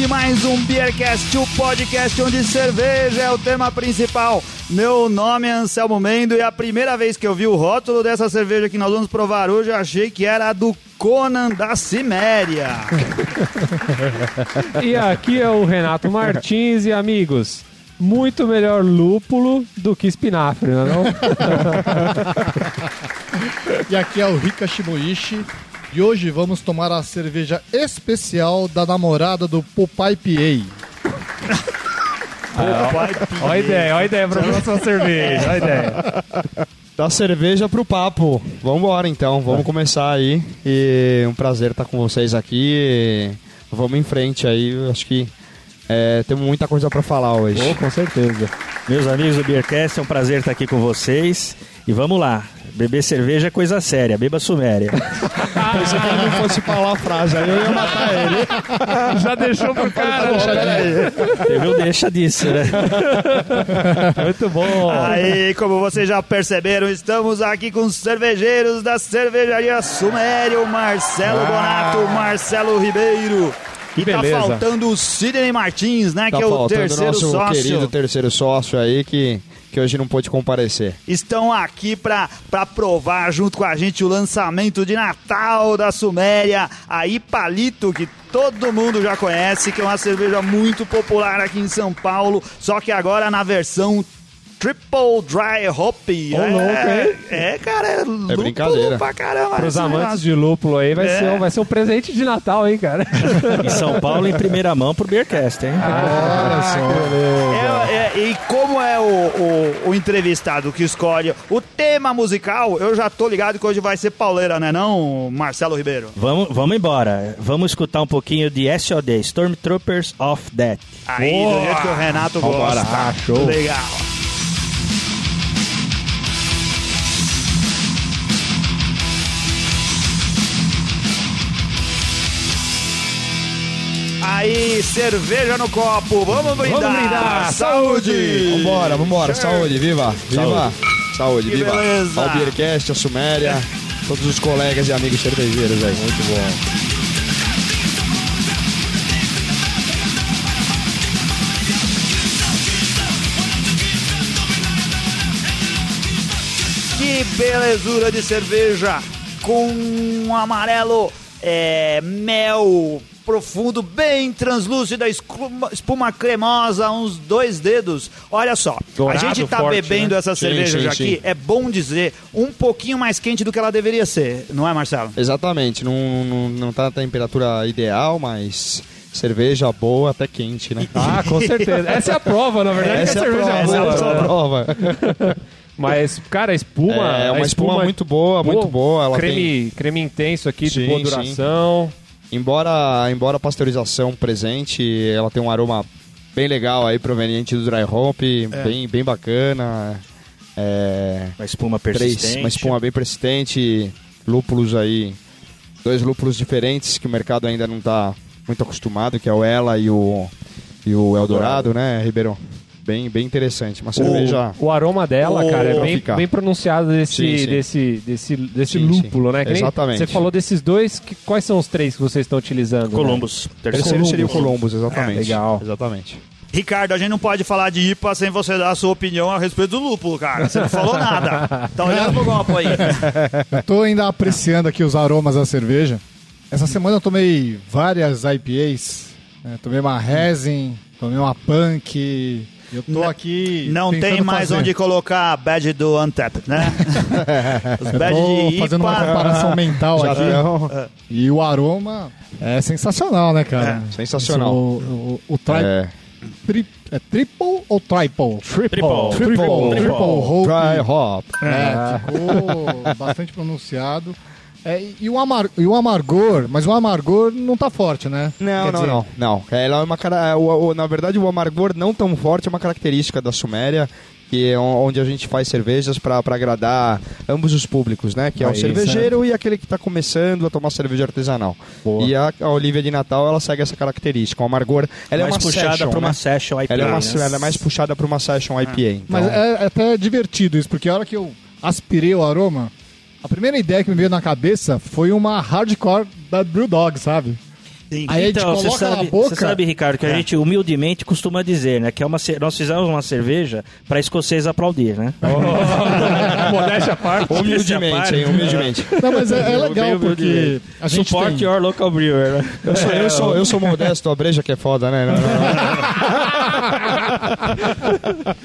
Aqui mais um Beercast, o podcast onde cerveja é o tema principal. Meu nome é Anselmo Mendo e a primeira vez que eu vi o rótulo dessa cerveja que nós vamos provar hoje, eu achei que era a do Conan da Ciméria. E aqui é o Renato Martins e amigos. Muito melhor lúpulo do que espinafre, não é não? E aqui é o Rika Shimoishi. E hoje vamos tomar a cerveja especial da namorada do Popeye PA. Olha a ideia, olha a ideia pra próxima cerveja, olha a ideia. Da cerveja pro papo. Vambora então, vamos começar aí. E um prazer estar com vocês aqui. Vamos em frente aí, eu acho que é, temos muita coisa pra falar hoje. Oh, com certeza. Meus amigos do Beercast, é um prazer estar aqui com vocês. E vamos lá, beber cerveja é coisa séria, beba suméria. Pensei que ele não fosse falar a frase, aí eu ia matar ele. Já deixou pro cara. Teve o deixa disso, né? Muito bom. Aí, como vocês já perceberam, estamos aqui com os cervejeiros da cervejaria Sumério, Marcelo Bonato, Marcelo Ribeiro. Que e tá beleza. faltando o Sidney Martins, né? Tá que é o terceiro nosso sócio. querido terceiro sócio aí que, que hoje não pôde comparecer. estão aqui pra provar junto com a gente o lançamento de Natal da Suméria, a Ipalito, que todo mundo já conhece, que é uma cerveja muito popular aqui em São Paulo, só que agora na versão Triple Dry Hop. Ô, louco, hein? É, cara, é lúpulo brincadeira. pra caramba. Pros amantes de lúpulo aí, vai, É. ser, um- vai ser um presente de Natal, hein, cara? Em São Paulo, em primeira mão pro Beercast, hein? Olha só. É, é, e como é o, o, o entrevistado que escolhe o tema musical, eu já tô ligado que hoje vai ser pauleira, né não, Marcelo Ribeiro? Vamos, vamos embora. Vamos escutar um pouquinho de SOD, Stormtroopers of Death. Aí, do jeito que o Renato Vambora. gosta. Ah, show. Legal. Aí, cerveja no copo. Vamos brindar. Vamos brindar. Saúde. Vambora, vambora. Saúde, viva. Viva. Saúde, viva. beleza. Ao Beercast, a Suméria, todos os colegas e amigos cervejeiros aí. Muito bom. Que belezura de cerveja com um amarelo é, mel profundo, bem translúcida, escuma- espuma cremosa, uns dois dedos. Olha só, Dourado, a gente tá forte, bebendo né? essa Sim, cerveja sim, aqui, sim. é bom dizer, um pouquinho mais quente do que ela deveria ser, não é, Marcelo? Exatamente, não, não, não tá na temperatura ideal, mas cerveja boa até quente, né? Ah, com certeza. Essa é a prova, na verdade, Essa é a a cerveja prova, é essa é boa. a prova. Mas, cara, a espuma... É uma espuma muito boa, muito boa. Ela creme, creme intenso aqui, de Sim, boa sim. duração. Embora, embora a pasteurização presente, ela tem um aroma bem legal aí, proveniente do dry hop, bem, bem bacana. É, Uma espuma três, persistente. uma espuma bem persistente, lúpulos aí, dois lúpulos diferentes que o mercado ainda não está muito acostumado, que é o Ela e o, e o Eldorado, né, Ribeirão? Bem, bem interessante. Uma cerveja... O aroma dela, Oh, cara, é bem, bem pronunciado desse, Sim, sim. desse, desse, desse Sim, lúpulo, sim. né? Que Exatamente. Você falou desses dois, que- quais são os três que vocês estão utilizando? né? Columbus. O terceiro seria o Columbus, exatamente. É, legal. Exatamente. Ricardo, a gente não pode falar de IPA sem você dar a sua opinião a respeito do lúpulo, cara. Você não falou nada. Tá olhando pro copo aí. Tô ainda apreciando aqui os aromas da cerveja. Essa semana eu tomei várias IPAs. né? Tomei uma Resin, tomei uma Punk. Eu tô N- aqui. Não tem mais fazer. onde colocar a badge do Untapped, né? Os Eu badges tô de fazendo uma IPA. comparação mental Já aqui. E o aroma é sensacional, né, cara? É, sensacional. O, o, o tri- É, tri- é triple ou triple? Triple. Triple. Triple. Triple. Dry hop. É, ficou bastante pronunciado. É, e, o amar, e o amargor, mas o amargor não tá forte, né? Não, Quer não, dizer, não, não. Ela é uma cara, o, o- na verdade, o amargor não tão forte é uma característica da Suméria, que é onde a gente faz cervejas para agradar ambos os públicos, né? Que é o cervejeiro e aquele que está começando a tomar cerveja artesanal. Boa. E a, a Olivia de Natal, ela segue essa característica. O amargor, ela mais é uma puxada para uma né? session IPA. Ela é, uma, né? ela é mais puxada para uma session IPA. Então, Mas é, é até divertido isso, porque a hora que eu aspirei o aroma, a primeira ideia que me veio na cabeça foi uma hardcore da Brewdog, sabe? Sim. Aí a gente Então, você coloca na sabe, boca. você sabe, Ricardo, que a É. gente humildemente costuma dizer, né? Que é uma, ce- nós fizemos uma cerveja para escocês aplaudir, né? Modéstia à parte. Humildemente, hein? Humildemente. Não, mas é, é legal porque a gente Support tem... your local brewer, né? Eu sou, eu sou, eu sou modesto, a breja que é foda, né? Não, não,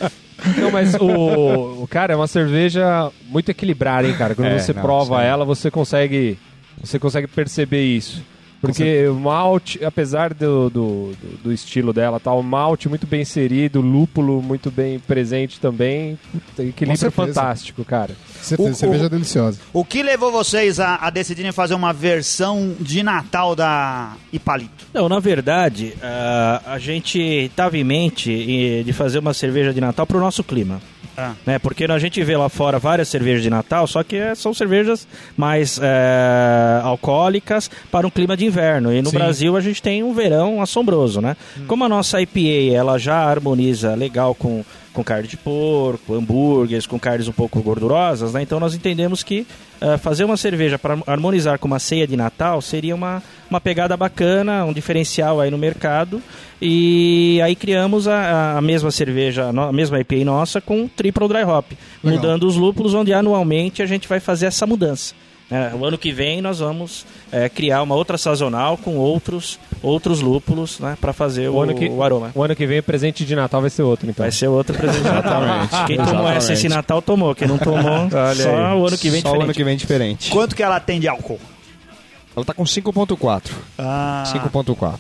não. Não, mas o, o cara é uma cerveja muito equilibrada, hein, cara. Quando É, você não, prova sim. ela, você consegue, você consegue perceber isso. Porque o malte, apesar do, do, do- do estilo dela, tá, o malte muito bem inserido, o lúpulo muito bem presente também, puta, equilíbrio fantástico, cara. Certeza, O- cerveja o- deliciosa. O que levou vocês a, a decidirem fazer uma versão de Natal da Ipalito? Não, na verdade, ah, a gente estava em mente eh, de fazer uma cerveja de Natal para o nosso clima. Ah. Né? Porque a gente vê lá fora várias cervejas de Natal, só que eh, são cervejas mais eh, alcoólicas para um clima de inverno. E no Sim. Brasil a gente tem um verão assombroso, né? Como a nossa IPA ela já harmoniza legal com, com carne de porco, hambúrgueres, com carnes um pouco gordurosas, né? Então nós entendemos que eh, fazer uma cerveja para harmonizar com uma ceia de Natal seria uma, uma pegada bacana, um diferencial aí no mercado. E aí criamos a, a mesma cerveja, a mesma IPA nossa com triple dry hop, Legal. mudando os lúpulos, onde anualmente a gente vai fazer essa mudança. É, o ano que vem nós vamos é, criar uma outra sazonal com outros outros lúpulos né, para fazer o, O ano, que, o aroma. o ano que vem o presente de Natal vai ser outro, então. Vai ser outro presente de Natal. Quem tomou Exatamente. essa esse Natal tomou. Quem não tomou, Olha só aí. o ano que vem Só o diferente. ano que vem diferente. Quanto que ela tem de álcool? Ela tá com 5.4. Ah, 5.4.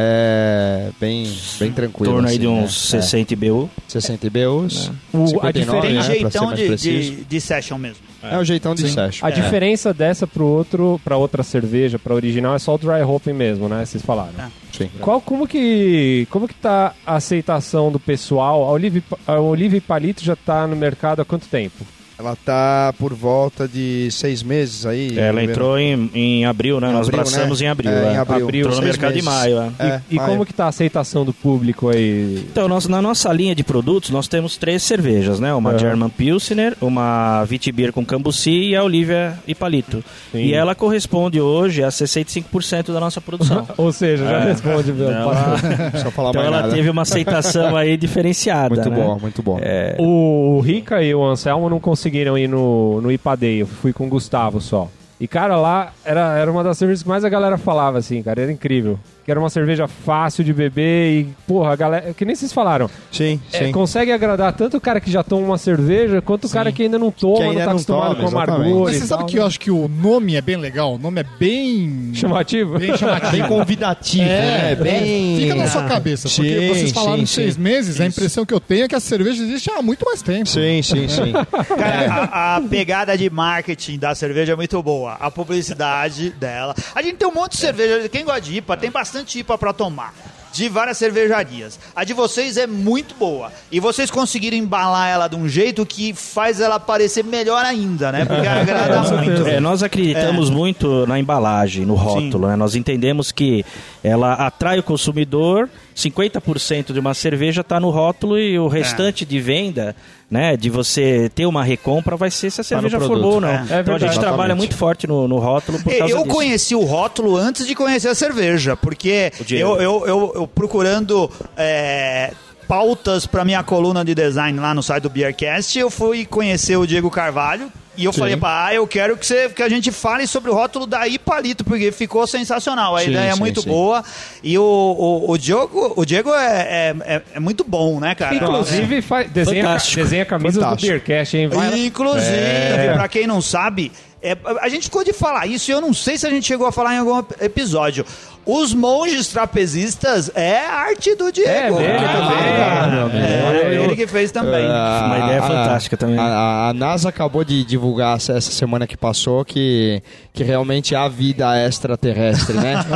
É bem, bem Em tranquilo. torno aí assim, de uns né? 60 IBU. É, 60 IBUs. O- a 59, tem diferença- né, pra ser jeitão mais de, preciso. de, de session mesmo. É o jeitão de session. A diferença dessa pro outro, pra outra cerveja, pra original, é só o dry hopping mesmo, né? Vocês falaram. É. Sim. Qual, como que, como que tá a aceitação do pessoal? A Olive, a Olive Palito já tá no mercado há quanto tempo? Ela tá por volta de seis meses aí. Ela Ribeiro. entrou em, em abril, né? Em Nós abril, braçamos né? em abril. É, é. em abril. Entrou no mercado meses. em maio. é. É, e maio. como que tá a aceitação do público aí? Então, nós, na nossa linha de produtos, nós temos três cervejas, né? Uma Aham. German Pilsner, uma Vitibir com Cambuci e a Olivia e Palito. Sim. E ela corresponde hoje a 65% da nossa produção. Ou seja, já É. responde, meu. Ela- Só falar então mais ela nada. teve uma aceitação aí diferenciada, Muito né? bom, muito bom. É, O Rica e o Anselmo não conseguiram ir no, no Ipadeio, fui com o Gustavo só. E, cara, lá era, era uma das cervejas que mais a galera falava, assim, cara, era incrível. Que era uma cerveja fácil de beber e, porra, a galera. Que nem vocês falaram. Sim, É, sim. consegue agradar tanto o cara que já toma uma cerveja quanto o cara que ainda não toma, Que não ainda tá não acostumado toma, com amargor. exatamente. Mas você sabe tal. que eu acho que o nome é bem legal? O nome é bem... Chamativo? Bem chamativo. Bem convidativo, É, né? Bem... Fica na sua cabeça, porque Sim, vocês falaram sim, seis sim. meses, a impressão que eu tenho é que a cerveja existe há muito mais tempo. Sim, sim, sim. Cara, a, a pegada de marketing da cerveja é muito boa. A publicidade dela. A gente tem um monte de cerveja. Quem gosta de IPA, tem bastante IPA pra tomar. De várias cervejarias. A de vocês é muito boa. E vocês conseguiram embalar ela de um jeito que faz ela parecer melhor ainda, né? Porque agrada muito. É, nós acreditamos muito na embalagem, no rótulo. né? Nós entendemos que ela atrai o consumidor, 50% de uma cerveja está no rótulo e o restante de venda, né, de você ter uma recompra, vai ser se a cerveja for boa ou não. É. É então a gente trabalha Exatamente. muito forte no, no rótulo por causa Eu disso. conheci o rótulo antes de conhecer a cerveja, porque eu, eu, eu, eu procurando é, pautas para minha coluna de design lá no site do Beercast, eu fui conhecer o Diego Carvalho. E eu falei, pá, ah, eu quero que, você, que a gente fale sobre o rótulo da Ipalito, porque ficou sensacional. A Sim, ideia é sim, muito sim. boa. E o, o, o Diego, o Diego é, é, é- é muito bom, né, cara? Inclusive, faz, desenha, Fantástico. desenha camisas do. Beercast, hein? Vai- Inclusive, É. pra quem não sabe, é, a gente ficou de falar isso e eu não sei se a gente chegou a falar em algum episódio. Os monges trapezistas é arte do Diego. É dele Ah, também, cara. meu amigo. É, Eu- ele que fez também. Ah, Uma ideia a- fantástica também. A, a- NASA acabou de divulgar essa semana que passou que, que realmente há vida extraterrestre, né?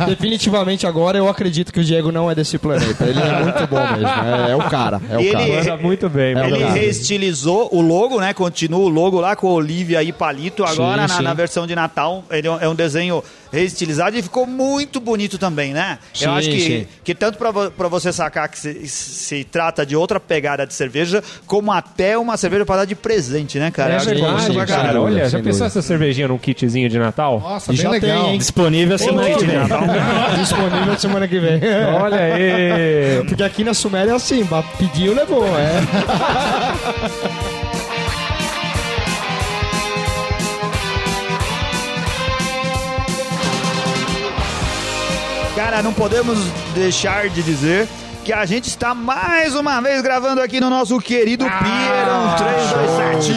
Então, definitivamente agora eu acredito que o Diego não é desse planeta. Ele é muito bom mesmo. É, é o cara. É o Ele- cara. Manda muito bem, É Ele reestilizou o logo, né? Continua o logo lá com a Olivia e palito. Agora, Sim, na, sim. na versão de Natal, ele é é um desenho reestilizado e ficou muito bonito também, né? Sim, Eu acho que, sim. que tanto pra você sacar que se, se trata de outra pegada de cerveja, como até uma cerveja para dar de presente, né, cara? É verdade, pra cara. caramba. Olha, já pensou dúvida. essa cervejinha num kitzinho de Natal? Nossa, bem já tem, legal. hein? Disponível semana que vem. Disponível semana que vem. Olha aí! Porque aqui na Suméria é assim, pediu, levou, é. Cara, não podemos deixar de dizer que a gente está mais uma vez gravando aqui no nosso querido Pier 327.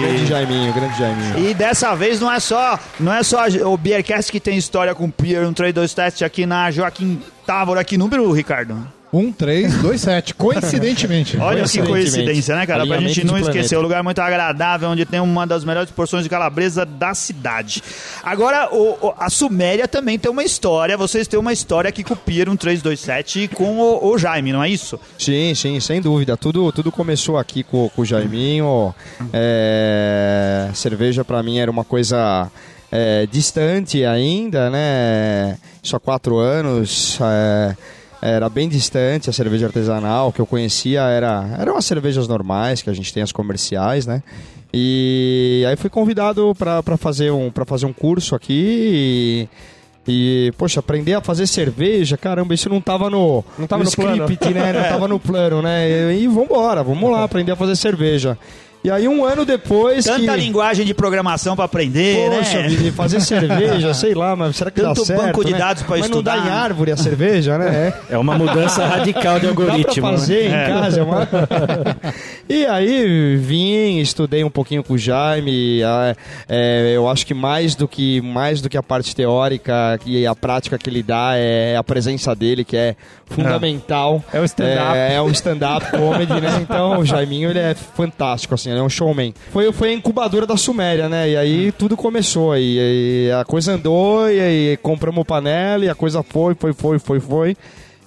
grande Jaiminho, grande Jaiminho. E dessa vez não é só, não é só o Beercast que tem história com o Pier 1327 aqui na Joaquim Távora, que número, Ricardo? 1327, coincidentemente. Olha que Coincidentemente. coincidência, né, cara? Pra gente não esquecer, um lugar muito agradável, onde tem uma das melhores porções de calabresa da cidade. Agora, o- o- a Suméria também tem uma história, vocês têm uma história aqui com o Pier 1327 com o, o Jaime, não é isso? Sim, sim, sem dúvida. Tudo, tudo começou aqui com, com o Jaiminho. É, cerveja pra mim era uma coisa é, distante ainda, né? Só quatro anos. é, era bem distante a cerveja artesanal. Que eu conhecia era, eram as cervejas normais, que a gente tem as comerciais, né? E aí fui convidado para fazer, um, pra fazer um curso aqui e, e, poxa, aprender a fazer cerveja, caramba, isso não tava no, Não tava no plano. script, né? Não tava no plano, né? E vambora, vamos lá aprender a fazer cerveja. E aí um ano depois Tanta que... linguagem de programação pra aprender, Poxa, né? vida, fazer cerveja, sei lá, mas será que Tanto dá certo? banco de né? dados pra mas estudar. não dá em árvore a cerveja, né? É. É uma mudança radical de Dá algoritmo. pra né? fazer em casa, é uma... E aí vim, estudei um pouquinho com o Jaime. é, eu acho que mais do que mais do que a parte teórica e a prática que ele dá é a presença dele que é fundamental. É o stand-up. É, é um stand-up comedy, né? Então o Jaiminho ele é fantástico, assim, ele é um showman. Foi, foi a incubadora da Suméria, né? E aí tudo começou. E, e a coisa andou, e aí compramos panela, e a coisa foi, foi, foi, foi, foi.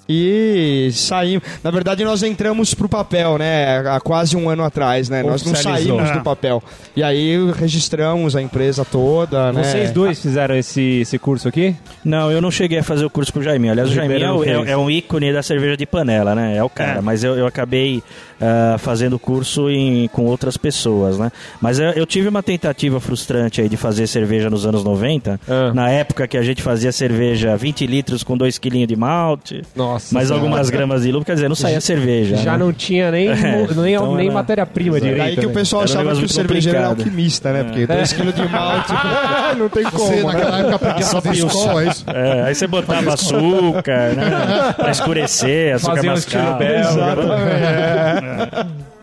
E saímos. Na verdade, nós entramos pro papel, né? Há quase um ano atrás, né? Nós não saímos do papel. E aí registramos a empresa toda, né? Vocês dois fizeram esse, esse curso aqui? Não, eu não cheguei a fazer o curso com o Jaiminho. Aliás, o O Jaiminho é, é- é um ícone da cerveja de panela, né? É o cara. É. Mas eu, eu acabei ah, fazendo curso em- com outras pessoas, né? Mas eu, eu tive uma tentativa frustrante aí de fazer cerveja nos anos 90. Ah. Na época que a gente fazia cerveja 20 litros com 2 quilinhos de malte. Nossa. Mais Senhora. algumas gramas de lúpulo, quer dizer, não saía cerveja. Já né? não tinha nem, mo- nem, então nem era- matéria-prima direito. Aí que o né? pessoal Era um achava que o cervejeiro era alquimista, né? Porque 2 kg de malte não tem como, Você, né? naquela época, aprendia a fazer escola, é isso? É, aí você botava açúcar, né? Pra escurecer, açúcar Fazia um estilo mascavo.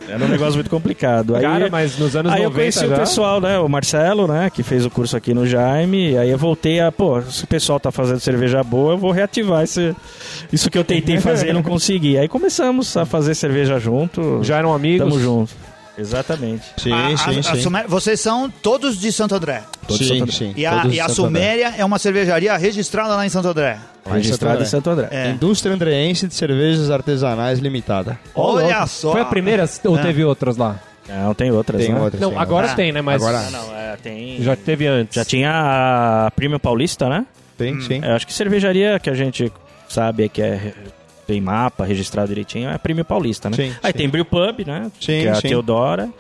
Era um negócio muito complicado. Aí, Cara, mas nos anos aí 90 eu conheci já... o pessoal, né? O Marcelo, né? Que fez o curso aqui no Jaime. Aí eu voltei a, pô, se o pessoal tá fazendo cerveja boa, eu vou reativar esse, isso que eu tentei fazer e não consegui. Aí começamos a fazer cerveja junto. Já eram amigos? Tamo junto. Exatamente. Sim, A- a- sim, a sim. Suméria- vocês são todos de Santo André. Todos sim, Santo- sim. E a, Todos e a Santo André. Suméria é uma cervejaria registrada lá em Santo André. Lá em Santo André. É. Indústria Andreense de Cervejas Artesanais Limitada. Olha só. Foi a primeira ou É. teve outras lá? Não, tem outras, Tem né? outras. Não, sim, agora Ah, tem, né? Mas agora- Ah, não, é, tem... já teve antes. Já tinha a Premium Paulista, né? Tem, sim. Eu acho que cervejaria que a gente sabe que é tem mapa registrado direitinho é a Premium Paulista, né? Sim, Aí sim. tem Brew Pub, né? Sim, que é a. Teodora,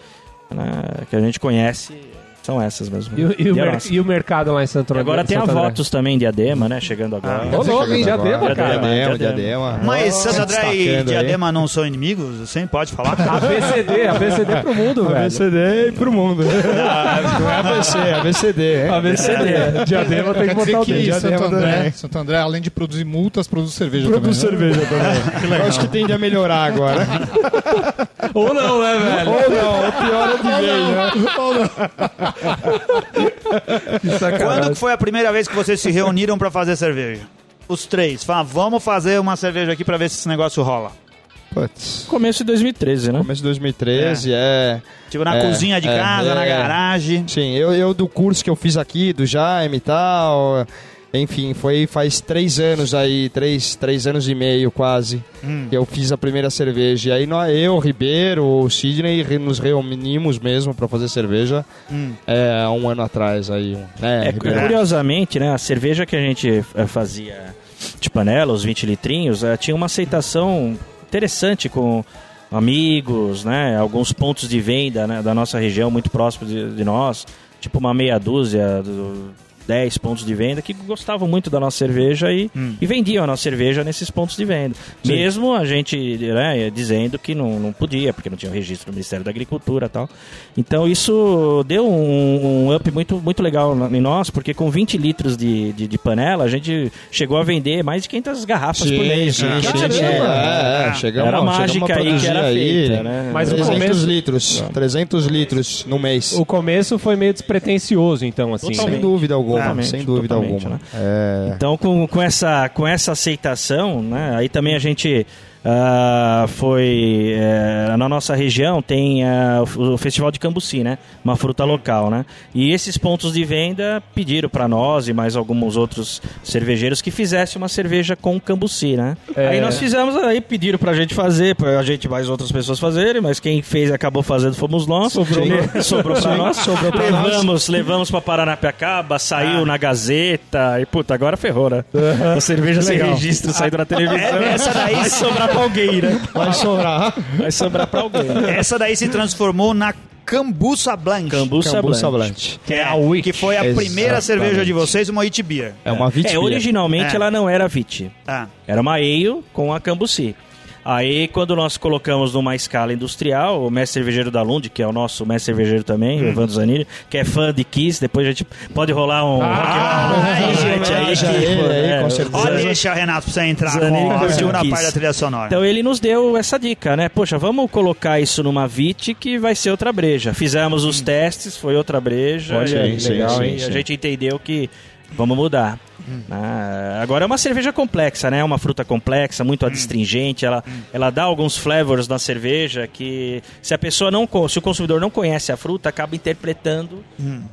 né? que a gente conhece. São essas mesmo. E, o- e o a mer- e o mercado lá em Santo André? agora tem a Santo André? Votos também, Diadema, né? Chegando agora. Ô, louco, Agora. diadema, cara. Diadema, Diadema, Diadema. diadema. Mas Santo André e destacando aí. Diadema não são inimigos? Você pode falar? ABCD, ABCD pro mundo, velho. ABCD e pro mundo. Não é ABC, é ABCD, hein? ABCD. Diadema tem que botar o que dedo. Santo Diadema André. Santo André, além de produzir multas, produz cerveja Produz também. né? cerveja também. Eu acho que tende a melhorar agora. Ou não, né, velho? Ou não, o pior é de vez, né? Que sacanagem. Quando que foi a primeira vez que vocês se reuniram pra fazer cerveja? Os três. Fala, vamos fazer uma cerveja aqui pra ver se esse negócio rola. Putz. Começo de 2013, né? Começo de 2013, é. Tipo, na É, cozinha de é, casa, é. na garagem. Sim, eu, eu do curso que eu fiz aqui, do Jaime e tal, Enfim, foi faz três anos aí, três, três anos e meio quase, que eu fiz a primeira cerveja. E aí nós, eu, o Ribeiro, o Sidney, nos reunimos mesmo pra fazer cerveja é, há um ano atrás aí. Né, É, curiosamente, né, a cerveja que a gente eh, fazia de panela, os 20 litrinhos, eh, tinha uma aceitação interessante com amigos, né, alguns pontos de venda né, da nossa região muito próximo de, de nós, tipo uma meia dúzia, do- 10 pontos de venda que gostavam muito da nossa cerveja e, e vendiam a nossa cerveja nesses pontos de venda. Mesmo a gente né, dizendo que não, não podia, porque não tinha o registro do Ministério da Agricultura e tal. Então isso deu um, um up muito, muito legal em nós, porque com 20 litros de, de, de panela a gente chegou a vender mais de 500 garrafas por mês. sim, né? sim, Caramba! sim. É, é, chegamos, Era mágica aí que era aí feita, né? Mas o 300 começo- litros, 300 litros no mês. O começo foi meio despretensioso, então, assim. Sem dúvida alguma, Totalmente, sem dúvida totalmente, alguma. né? É, Então, com, com, essa, com essa aceitação, né, aí também a gente ah, foi. eh, na nossa região tem ah, o, Festival de Cambuci, né? Uma fruta local, né? E esses pontos de venda pediram para nós e mais alguns outros cervejeiros que fizesse uma cerveja com cambuci, né? É. Aí nós fizemos, aí pediram pra gente fazer, pra a gente e mais outras pessoas fazerem, mas quem fez acabou fazendo fomos nós. Sobrou. Sobrou pra nós. sobrou pra nós. levamos, levamos pra Paranapiacaba, saiu na Gazeta e puta, agora ferrou, né? A cerveja sem registro saindo na televisão. É, essa daí sobrar pra alguém, né? vai sobrar. Vai sobrar pra alguém. Essa daí se transformou na Cambuça Blanche. Cambuça Cambuça Blanche. Blanche. Que é a Witch. Que foi a primeira Exatamente. cerveja de vocês, uma Witch Beer. É uma Vit É, originalmente É. ela não era Vit. Ah. Era uma ale com a Cambuci. Aí, quando nós colocamos numa escala industrial, o mestre cervejeiro da Lund, que é o nosso mestre cervejeiro também, o Evandro Zanini, que é fã de Kiss, depois a gente pode rolar um... Ah, rock- gente aí que, é, com o certeza. Ó, Zanini- deixa, Renato, pra você entrar Zanini com curtiu parte da trilha sonora. Então ele nos deu essa dica, né? Poxa, vamos colocar isso numa VIT que vai ser outra breja. Fizemos os testes, foi outra breja. Olha e aí, legal, sim, hein? A gente entendeu que vamos mudar. Ah, agora é uma cerveja complexa, né? É uma fruta complexa, muito adstringente. Ela, ela dá alguns flavors na cerveja que se a pessoa não, se o consumidor não conhece a fruta, acaba interpretando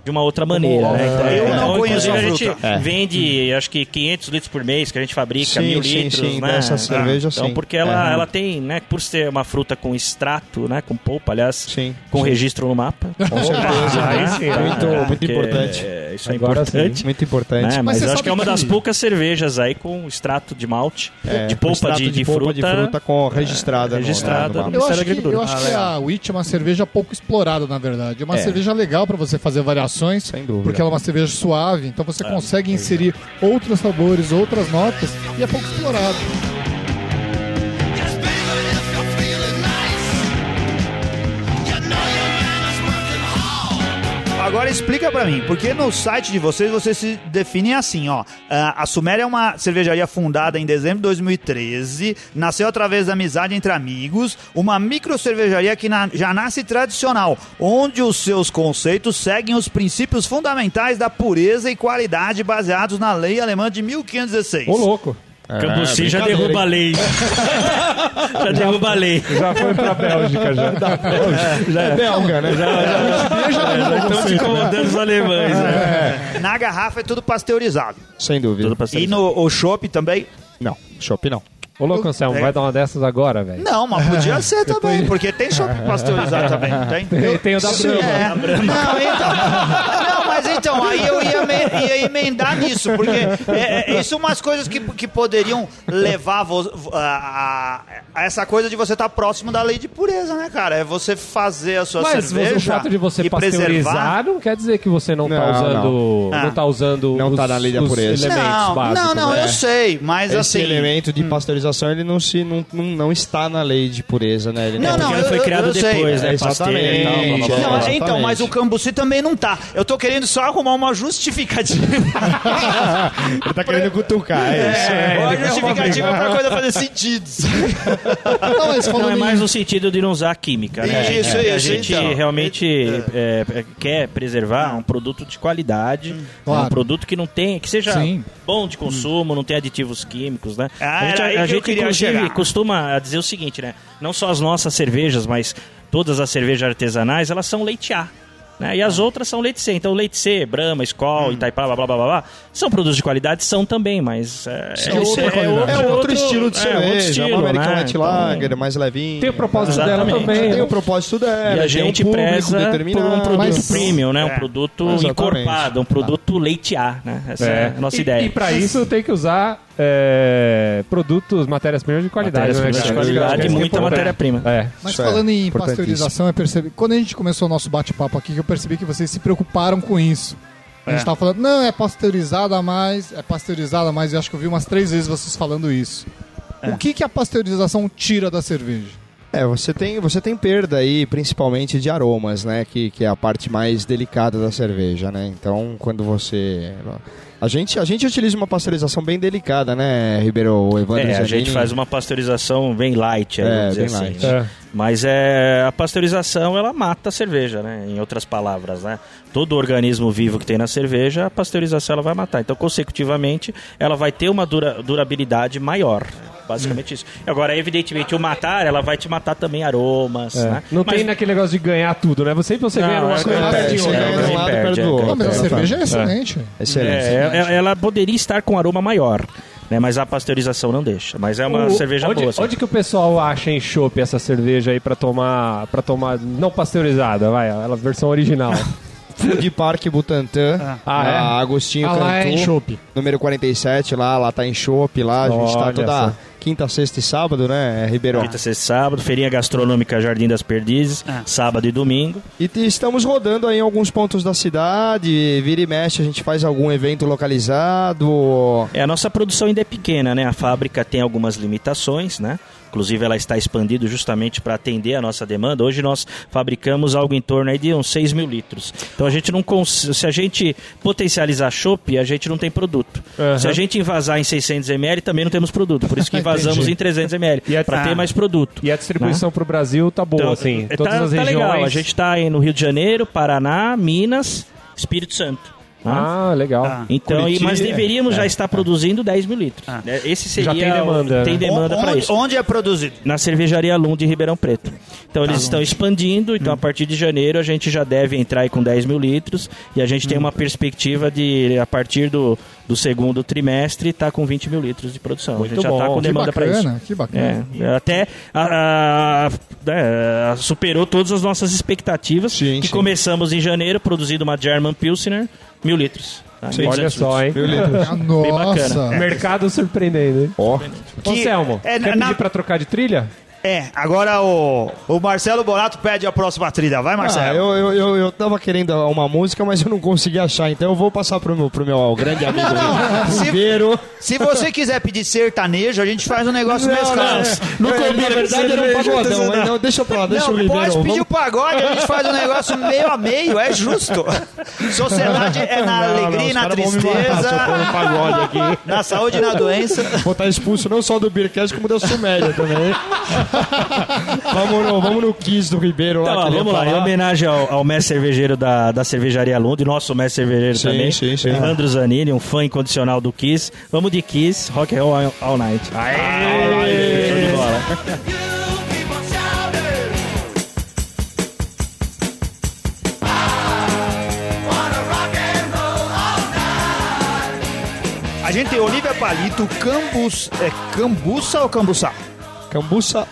de uma outra maneira. né? Então, Eu então, não conheço a gente. É. vende, acho que 500 litros por mês que a gente fabrica, Sim, mil sim, litros, sim, né? dessa cerveja, Então, sim. porque ela, É. ela tem, né, por ser uma fruta com extrato, né, com polpa, aliás, Sim. com sim. registro no mapa. Com certeza. aí sim, muito, Ah, muito importante. é, isso é Agora importante. Muito importante. né, Mas, você eu acho que é uma das poucas cervejas aí com extrato de malte, É, de polpa extrato de, de polpa fruta. de fruta com registrada. no- registrada no no mapa. Eu acho que, eu acho que a Witch é uma cerveja pouco explorada, na verdade. É uma É. cerveja legal para você fazer variações, Sem dúvida. porque ela é uma cerveja suave, então você consegue inserir outros sabores, outras notas, e é pouco explorado. Agora explica pra mim, porque no site de vocês, vocês se definem assim, ó. ah, A Suméria é uma cervejaria fundada em dezembro de 2013, nasceu através da amizade entre amigos, uma micro cervejaria que na- já nasce tradicional, onde os seus conceitos seguem os princípios fundamentais da pureza e qualidade baseados na lei alemã de 1516. Ô, louco. Cambuci já É, derruba a lei. já derruba a lei. Já foi pra Bélgica, já. Já, É belga, né? já estão incomodando os alemães. Né? Na garrafa é tudo pasteurizado. Sem dúvida. E no o chopp também? Não, chopp não. Ô, louco, Anselmo, vai dar uma dessas agora, velho? Não, mas podia ser também, porque tem chopp pasteurizado também, não tem? Tem, tem o da Brahma. É. Não, então. Mas então, aí eu ia, me- ia emendar nisso, porque é, é, isso são umas coisas que, que poderiam levar vo- a, a- a essa coisa de você estar próximo da lei de pureza, né, cara? É você fazer a sua Mas cerveja. o fato de você pasteurizar preservar. não quer dizer que você não, tá Não, usando. não. Não, tá usando. Não os, tá na lei da pureza. elementos Não, básicos. não, não, né? eu sei, mas Esse assim. elemento de pasteurização ele não, se, não, não, não está na lei de pureza, né? Ele Não, Porque não, ele foi eu- criado eu sei. depois, né? É, Pasteiro e tal, blá, blá, blá, exatamente. blá. Não, Exatamente. então, mas o cambuci também não tá. Eu tô querendo só arrumar uma justificativa. Ele tá querendo cutucar, é isso. É, uma justificativa pra coisa fazer sentido. Não, mas Não, é mais no sentido de não usar química, né? Isso, É, A isso, gente então. realmente é, é, quer preservar um produto de qualidade? Claro. um produto que não tem, que seja Sim. bom de consumo, não tem aditivos químicos, né? Ah, a gente, a gente, inclusive chegar. costuma dizer o seguinte, né? Não só as nossas cervejas, mas todas as cervejas artesanais, elas são leite A. Né? E as outras são leite C. Então, leite C, Brahma, Skol, Itaipá, blá, blá, blá, blá, blá, são produtos de qualidade? São também, mas é, é, outra é qualidade. É outro estilo de é, cerveja, outro estilo, uma American né? Então, Lager, mais levinho. Tem o propósito dela também. Tem o propósito dela, E a gente um preza por um produto Mas- premium, né? Um É. produto Exatamente. encorpado, um produto leite A, né? Essa é, a nossa e, ideia. E pra isso tem que usar é, produtos, matérias-primas de qualidade. Matérias-primas né, de qualidade e é muita matéria-prima. É. Mas é falando em pasteurização, eu percebi. Quando a gente começou o nosso bate-papo aqui, que eu percebi que vocês se preocuparam com isso. A gente É. tava falando, não, é pasteurizada a mais, é pasteurizada a mais, e acho que eu vi umas três vezes vocês falando isso. É. O que, que a pasteurização tira da cerveja? É, você tem, você tem perda aí, principalmente de aromas, né? Que, que é a parte mais delicada da cerveja, né? Então, quando você. A gente, a gente utiliza uma pasteurização bem delicada, né, Ribeiro? O Evandro É, a gente faz uma pasteurização bem light, aí, É, vamos dizer bem assim, light. né? É. Mas é, a pasteurização, ela mata a cerveja, né? Em outras palavras, né? Todo organismo vivo que tem na cerveja, a pasteurização ela vai matar. Então, consecutivamente, ela vai ter uma dura- durabilidade maior. Basicamente isso. Agora, evidentemente, o matar, ela vai te matar também aromas, É. né? Não Mas- tem naquele negócio de ganhar tudo, né? Sempre você Não, ganha uma é- coisa é, perde em você outra. ganha né? um lado, Perde, perde do é, outro. Não, mas a Exatamente. cerveja é excelente. Excelente. É, ela, ela poderia estar com aroma maior, né? Mas a pasteurização não deixa. Mas é uma O- cerveja onde, boa. assim. onde que o pessoal acha em chopp essa cerveja aí pra tomar, pra tomar não pasteurizada, vai, ela versão original. Food Park Butantã, Ah, é? a Agostinho Ah, lá é em chopp. número 47, lá, lá tá em Chopp, lá, a gente tá Olha toda só. Quinta, sexta e sábado, né, Ribeirão? Quinta, sexta e sábado, feirinha gastronômica Jardim das Perdizes, Ah. sábado e domingo. E estamos rodando aí em alguns pontos da cidade, vira e mexe, a gente faz algum evento localizado. É, a nossa produção ainda é pequena, né? A fábrica tem algumas limitações, né? Inclusive ela está expandindo justamente para atender a nossa demanda. Hoje nós fabricamos algo em torno aí de uns 6 mil litros. Então a gente não cons... se a gente potencializar chopp, a gente não tem produto. Aham. Se a gente invasar em 600 ml, também não temos produto. Por isso que invasamos em 300 ml, para ter mais produto. E a distribuição pro Brasil tá boa, Então, assim. tá- Todas as tá regiões. legal. A gente está aí no Rio de Janeiro, Paraná, Minas, Espírito Santo. Né? Ah, legal. Ah. Então, Curitiba, mas deveríamos já é, estar produzindo 10 mil litros. Ah. né? Esse seria Já tem demanda, o- tem né? demanda para onde, isso. onde é produzido? Na cervejaria Lund de Ribeirão Preto. Então Tá eles estão expandindo, então a partir de janeiro a gente já deve entrar aí com 10 mil litros e a gente tem uma perspectiva de, a partir do, do segundo trimestre, estar com 20 mil litros de produção. a Muito gente já está bom. com Que demanda para isso. bacana, que bacana. É, até a- a- né, superou todas as nossas expectativas. Sim, que sim. começamos em janeiro produzindo uma German Pilsner, mil litros. tá? Olha 1.200 só, hein? Ah, Bem bacana. Nossa. Mercado surpreendendo, hein? Ó, Ô, Selmo, é, quer na- pedir pra trocar de trilha? É, agora o, o Marcelo Bonato pede a próxima trilha. Vai, Ah, Marcelo. eu, eu, eu, eu tava querendo uma música, mas eu não consegui achar, então eu vou passar pro meu, pro meu grande amigo Se- Ribeiro. Se você quiser pedir sertanejo, a gente faz um negócio mesclado. não, combina na verdade era um pagodão, não. mas não, deixa pra lá, deixa o Não, Ribeiro. pode pedir o pagode, a gente faz um negócio meio a meio, é justo. Sociedade é na Não, não, alegria e na matar se um tristeza, pagode aqui. na saúde e na doença. Vou estar expulso não só do Beercast, como da Suméria também. vamos, no, vamos no Kiss do Ribeiro lá. Então, ele ia vamos lá, em falar. homenagem ao, ao mestre cervejeiro da, da cervejaria Lund, nosso mestre cervejeiro Sim, também, sim, sim. Leandro Zanini, um fã incondicional do Kiss. Vamos de Kiss, Rock and Roll All- All Night. Aê! Show de bola. A gente tem Olivia Palito, Cambus, é Cambuça ou Cambuçá? Cambuça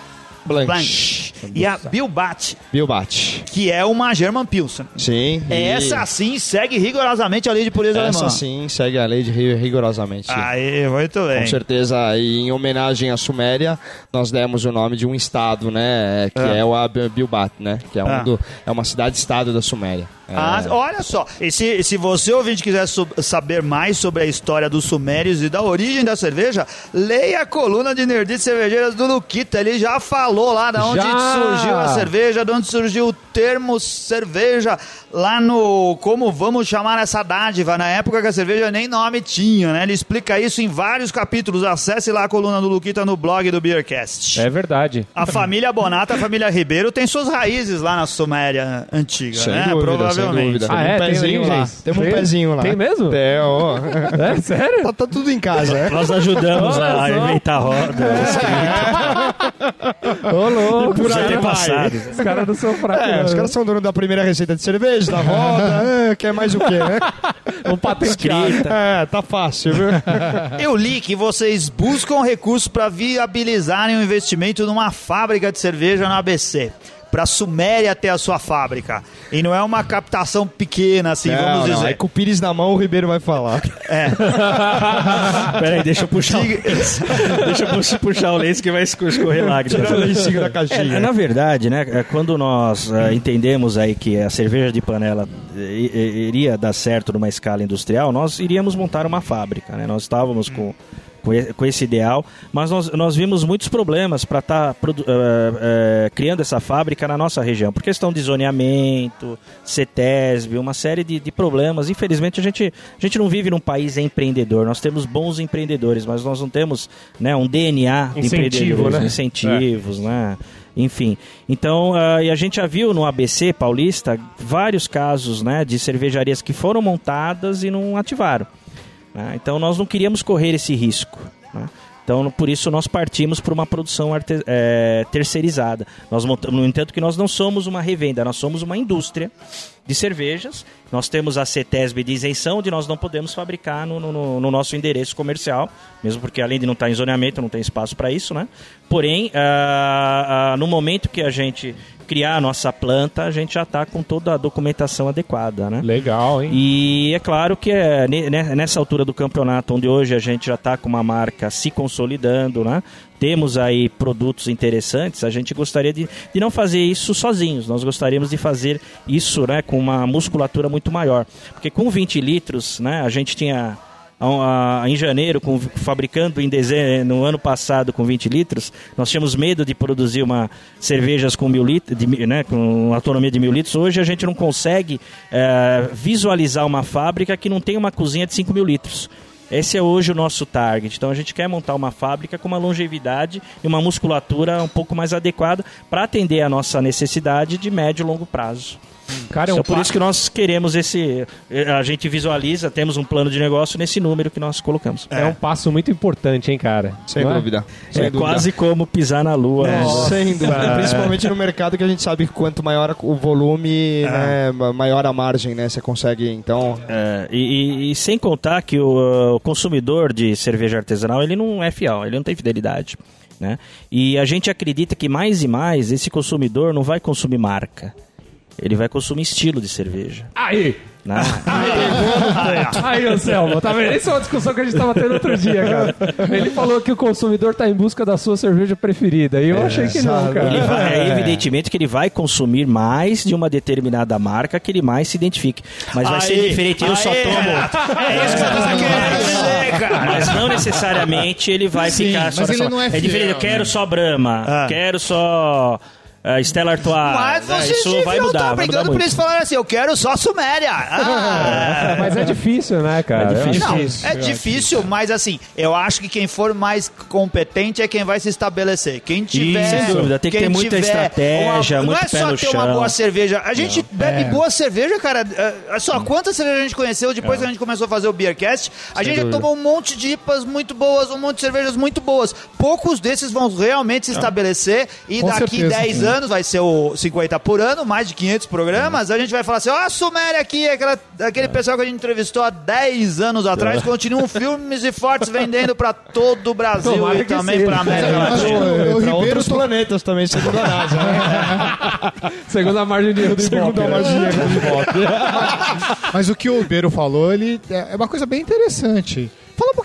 Blanche. Blanche. E a Bilbat, Bilbate. Que é uma German Pilsen. Sim. e Essa sim segue rigorosamente a lei de pureza Essa alemã. sim segue a lei de ri- rigorosamente. Aê, muito bem. Com certeza, e em homenagem à Suméria, nós demos o nome de um estado, né? Que Ah. é o Bilbat, né? Que é, um Ah. do- é uma cidade-estado da Suméria. É, Ah, olha só, e se, se você ouvinte quiser saber mais sobre a história dos sumérios e da origem da cerveja, leia a coluna de Nerdices Cervejeiras do Luquita. Ele já falou lá de onde Já! surgiu a cerveja, de onde surgiu o termo cerveja, lá no como vamos chamar essa dádiva, na época que a cerveja nem nome tinha, né? Ele explica isso em vários capítulos. Acesse lá a coluna do Luquita no blog do Beercast. É verdade. A família Bonata, a família Ribeiro, tem suas raízes lá na Suméria antiga, Sem né? dúvida, Provavelmente. sem dúvida. Ah, Tem é? um Tem pezinho lá. origens? Temos um Tem? pezinho lá. Tem mesmo? Tem, ó. É, sério? tá, tá tudo em casa, é? Nós ajudamos Olha a inventar roda, Ô, louco. por caras- antepassados. Os caras não são fracos, É, os caras são dono da primeira receita de cerveja, da roda, é, quer mais o quê, né? Um patenteado. É, tá fácil, viu? Eu li que vocês buscam recursos para viabilizarem o investimento numa fábrica de cerveja no ABC. Pra Suméria ter a sua fábrica. E não é uma captação pequena, assim, Não, vamos não, dizer. Aí com o Pires na mão, o Ribeiro vai falar. Peraí, deixa eu puxar. o- deixa eu puxar- o lenço que vai esco- escorrer lágrimas. Tira o lencinho da É, caixinha. na verdade, né, é, quando nós é, entendemos aí que a cerveja de panela é, iria dar certo numa escala industrial, nós iríamos montar uma fábrica, né? Nós estávamos com com esse ideal, mas nós, nós vimos muitos problemas para estar criando essa fábrica na nossa região, por questão de zoneamento, CETESB, uma série de, de problemas. Infelizmente, a gente, a gente não vive num país empreendedor, nós temos bons empreendedores, mas nós não temos né, um DNA de Incentivo, empreendedores, né? incentivos, né? Enfim, então ah, e a gente já viu no ABC paulista vários casos, né, de cervejarias que foram montadas e não ativaram. Né? Então nós não queríamos correr esse risco. né? Então por isso nós partimos para uma produção eh, terceirizada. Nós montamos, no entanto que nós não somos uma revenda, nós somos uma indústria de cervejas. Nós temos a CETESB de isenção, onde nós não podemos fabricar no, no- no nosso endereço comercial, mesmo porque além de não estar em zoneamento, não tem espaço para isso, né? Porém, ah, ah, no momento que a gente criar a nossa planta, a gente já está com toda a documentação adequada, né? Legal, hein? E é claro que é ne- nessa altura do campeonato, onde hoje a gente já está com uma marca se consolidando, né? Temos aí produtos interessantes, a gente gostaria de, de não fazer isso sozinhos, nós gostaríamos de fazer isso né, com uma musculatura muito maior. Porque com 20 litros, né, a gente tinha em janeiro, com, fabricando em dezembro, no ano passado com 20 litros, nós tínhamos medo de produzir uma cervejas com mil litros, de né, com autonomia de mil litros. Hoje a gente não consegue eh, visualizar uma fábrica que não tem uma cozinha de 5 mil litros. Esse é hoje o nosso target. Então a gente quer montar uma fábrica com uma longevidade e uma musculatura um pouco mais adequada para atender a nossa necessidade de médio e longo prazo. Cara, é Então, um por pa- isso que nós queremos esse. eh, A gente visualiza, temos um plano de negócio nesse número que nós colocamos. é um passo muito importante, hein, cara? Sem Não é? dúvida. Sem É dúvida. quase como pisar na lua. né? Sem dúvida. Principalmente no mercado que a gente sabe que quanto maior o volume, né, ma- maior a margem, né? Você consegue, então... É, e, e- e sem contar que o, o consumidor de cerveja artesanal ele não é fiel, ele não tem fidelidade. Né? E a gente acredita que mais e mais esse consumidor não vai consumir marca, ele vai consumir estilo de cerveja. Aí! Né? Aí, Anselmo, tá vendo? Essa é uma discussão que a gente tava tendo outro dia, cara. Ele falou que o consumidor tá em busca da sua cerveja preferida. E eu achei que não, cara. Ele vai, é evidentemente que ele vai consumir mais de uma determinada marca que ele mais se identifique. Mas vai ser Aí, diferente. Eu só aí, tomo. Renato, É isso que você quer dizer, cara. Mas não necessariamente ele vai Sim, ficar mas só ele nessa- não é diferente. fiel, Eu quero né? só Brahma, Ah. quero só uh, Stella Artois. Mas né? vocês Isso deviam vai mudar, vai brigando por isso falaram assim, eu quero só Suméria. Ah. Mas é difícil, né, cara? É difícil. Não, difícil. é difícil, mas assim, eu acho que quem for mais competente é quem vai se estabelecer. Quem tiver. sem dúvida, tem que quem ter muita tiver estratégia, uma, muito Não é pé só no ter uma chão. boa cerveja. A gente bebe É. boa cerveja, cara. É, Só quantas cervejas a gente conheceu É. depois que a gente começou a fazer o Beercast? A gente já dúvida. tomou um monte de IPAs muito boas, um monte de cervejas muito boas. Poucos desses vão realmente se estabelecer e Com daqui certeza, 10 sim. Anos vai ser o 50 por ano, mais de 500 programas. A gente vai falar assim: ó, a Suméria aqui, aquela, aquele pessoal que a gente entrevistou há 10 anos atrás, continuam firmes e fortes vendendo pra todo o Brasil Tomara e também pra América Latina. Para Ribeiro outros to- planetas também, segundo a NASA. né? Segundo a margem de erro do Ibope, né? Mas o que o Ribeiro falou, ele é é uma coisa bem interessante.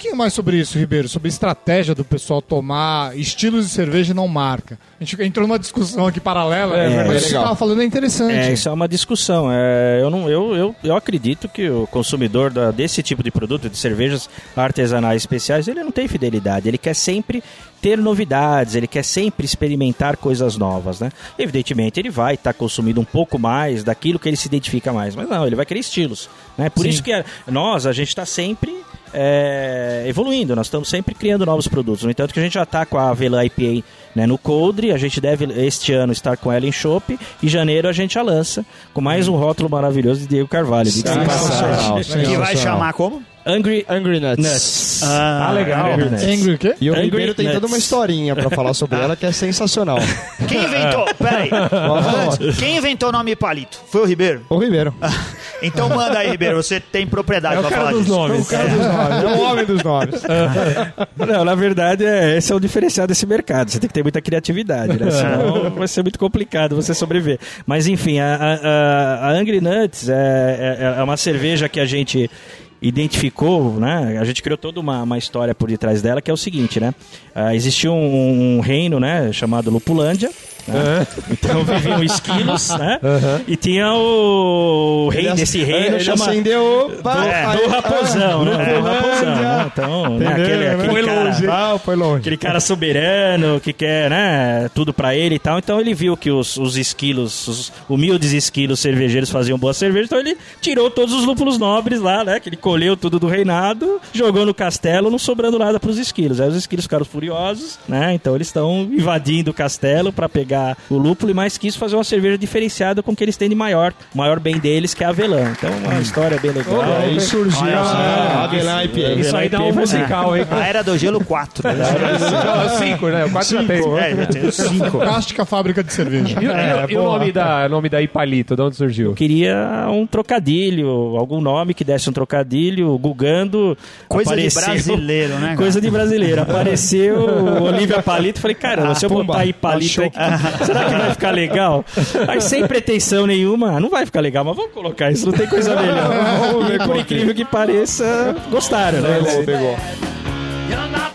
Pouquinho mais sobre isso, Ribeiro, sobre a estratégia do pessoal tomar estilos de cerveja e não marca. A gente entrou numa discussão aqui paralela, É, mas é o que você estava falando é interessante. É, isso é uma discussão. É, eu, não, eu, eu, eu acredito que o consumidor da- desse tipo de produto, de cervejas artesanais especiais, ele não tem fidelidade. Ele quer sempre ter novidades, ele quer sempre experimentar coisas novas, né? Evidentemente, ele vai estar consumindo um pouco mais daquilo que ele se identifica mais, mas não, ele vai querer estilos, né? Por Sim. isso que a- nós, a gente está sempre é, evoluindo, nós estamos sempre criando novos produtos. No entanto, que a gente já está com a Vela IPA né, no Coldre, a gente deve este ano estar com ela em Chopp, e janeiro a gente a lança com mais um rótulo maravilhoso de Diego Carvalho. de Sensacional, passagem. Que vai chamar como? Angry Angry Nuts. Nuts. Ah, legal. Angry Nuts. Angry o quê? E o Angry Ribeiro tem toda Nuts. uma historinha pra falar sobre ela que é sensacional. Quem inventou? Peraí. Antes, Quem inventou o nome Palito? Foi o Ribeiro? O Ribeiro. Então manda aí, Ribeiro. Você tem propriedade É o pra cara falar dos disso. nomes. É o homem dos nomes. Não, na verdade, é, esse é o diferencial desse mercado. Você tem que ter muita criatividade, né? Senão vai ser muito complicado você sobreviver. Mas enfim, a, a- a- a Angry Nuts é, é- é uma cerveja que a gente identificou, né? A gente criou toda uma, uma história por detrás dela, que é o seguinte, né? Ah, existia um, um reino, né? Chamado Lupulândia. Né? Então viviam esquilos, né? E tinha o rei Ele desse reino ele chama acendeu... do, do raposão, né? Do raposão, né? Então, né? aquele, aquele cara, Ah, foi longe. aquele cara soberano que quer, né, tudo pra ele e tal. Então ele viu que os, os esquilos, os humildes esquilos cervejeiros faziam boa cerveja, então ele tirou todos os lúpulos nobres lá, né, que ele colheu tudo do reinado, jogou no castelo, não sobrando nada pros esquilos. Aí os esquilos ficaram furiosos, né? Então eles estão invadindo o castelo pra pegar o lúpulo e mais quis fazer uma cerveja diferenciada com o que eles têm de maior, o maior bem deles que é a avelã. Então uma história bem legal. E aí surgiu Olha a Avelã IPA. Isso aí dá um musical, hein? A Era do Gelo 4. Não, Cinco, né? O quatro já tem. É, já tem os cinco. Fantástica fábrica de cerveja. E, e- e o nome da, nome da Ipalito, de onde surgiu? queria um trocadilho, algum nome que desse um trocadilho, gugando. Coisa de apareceu- brasileiro, né, cara? Coisa de brasileiro. Apareceu o Olivia Palito, falei, caramba, se eu pumba, botar aí Palito aqui, será que vai ficar legal? Aí sem pretensão nenhuma, não vai ficar legal, mas vamos colocar isso, não tem coisa melhor. E por incrível que pareça, gostaram, né? Pegou, pegou. You're not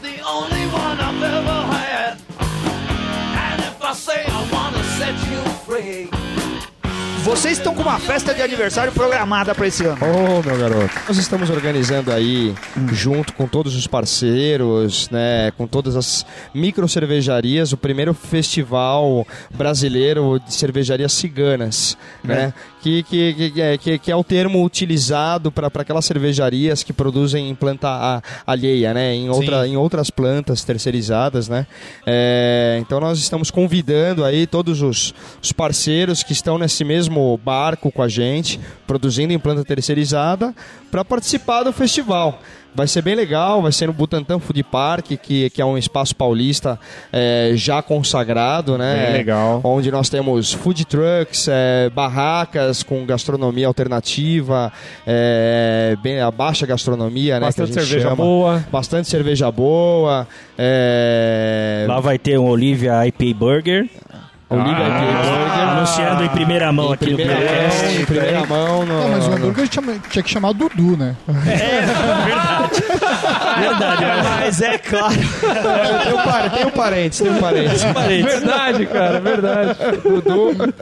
Vocês estão com uma festa de aniversário programada pra esse ano. Ô, meu garoto. Nós estamos organizando aí, junto com todos os parceiros, né, com todas as micro cervejarias, o primeiro festival brasileiro de cervejarias ciganas, né? Que, que, que, que é, que, é o termo utilizado para aquelas cervejarias que produzem em planta a- alheia, né? Em, outra, em outras plantas terceirizadas, né? É, então nós estamos convidando aí todos os, os parceiros que estão nesse mesmo barco com a gente, produzindo em planta terceirizada, para participar do festival. Vai ser bem legal, vai ser no Butantã Food Park, que, que é um espaço paulista é, já consagrado, né? Bem legal. Onde nós temos food trucks, é, barracas com gastronomia alternativa, é, bem a baixa gastronomia, né? Bastante a gente cerveja chama. boa. Bastante cerveja boa. É... Lá vai ter um Olivia IPA Burger, Olivia IPA Burger. anunciando em primeira mão Em aqui no primeira podcast. mão, em primeira mão. No, Não, mas o no- hambúrguer chama- tinha que chamar Dudu, né? Verdade, Mas é claro. Tem um par- tem um parente, tem um parente. parentes. Verdade, cara, verdade. Dudu.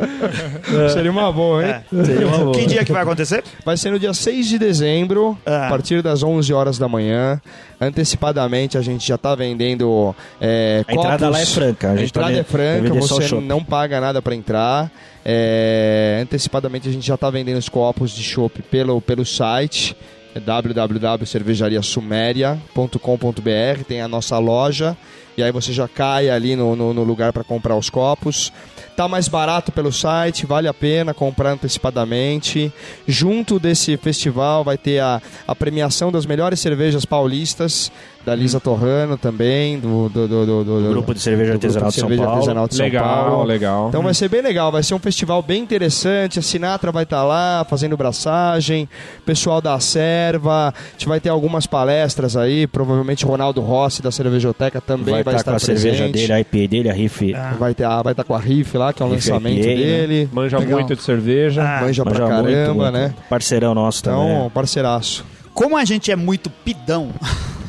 Seria uma boa, hein? Seria uma boa. Que dia que vai acontecer? Vai ser no dia 6 de dezembro, Ah. a partir das 11 horas da manhã. Antecipadamente a gente já está vendendo é, A entrada copos. lá é franca, a A entrada é franca, você não paga nada para entrar. É, antecipadamente a gente já está vendendo os copos de chopp pelo, pelo site é www.cervejariasumeria.com.br tem a nossa loja e aí você já cai ali no, no, no lugar para comprar os copos. Tá mais barato pelo site, vale a pena comprar antecipadamente. Junto desse festival vai ter a, a premiação das melhores cervejas paulistas, da Lisa Torrano também, do, do, do, do- do- Grupo de cerveja do grupo artesanal de São cerveja Paulo. artesanal de São Legal, Paulo. legal. Então vai ser bem legal, vai ser um festival bem interessante. A Sinatra vai estar lá fazendo braçagem, pessoal da Serva, a gente vai ter algumas palestras aí, provavelmente o Ronaldo Rossi da Cervejoteca também Vai vai, estar estar com a cerveja dele, a IPA dele, a Riff. Vai ter, vai estar com a Riff lá, que é o Riff lançamento IPA, né? dele. Manja Legal. muito de cerveja. Ah, Manja pra Manja muito, caramba, muito. né? Parceirão nosso Então, também. parceiraço. Como a gente é muito pidão.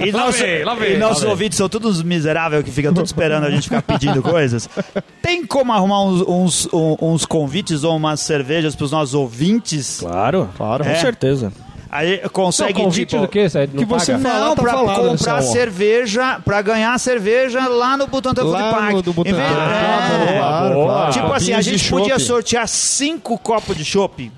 e, e Lá nosso- vem, lá vem, e lá nossos vem. ouvintes são todos miseráveis que ficam todos esperando a gente ficar pedindo coisas. Tem como arrumar uns, uns, uns convites ou umas cervejas pros nossos ouvintes? Claro, claro, É. com certeza. Aí Não, consegue, convite tipo... do quê? Você não que você paga? Não, tá pra falado, comprar cerveja, pra ganhar cerveja lá no Butantã Food Lá Park. no do vez- Ah, é. boa, boa. Tipo assim, a gente podia sortear cinco copos de chopp.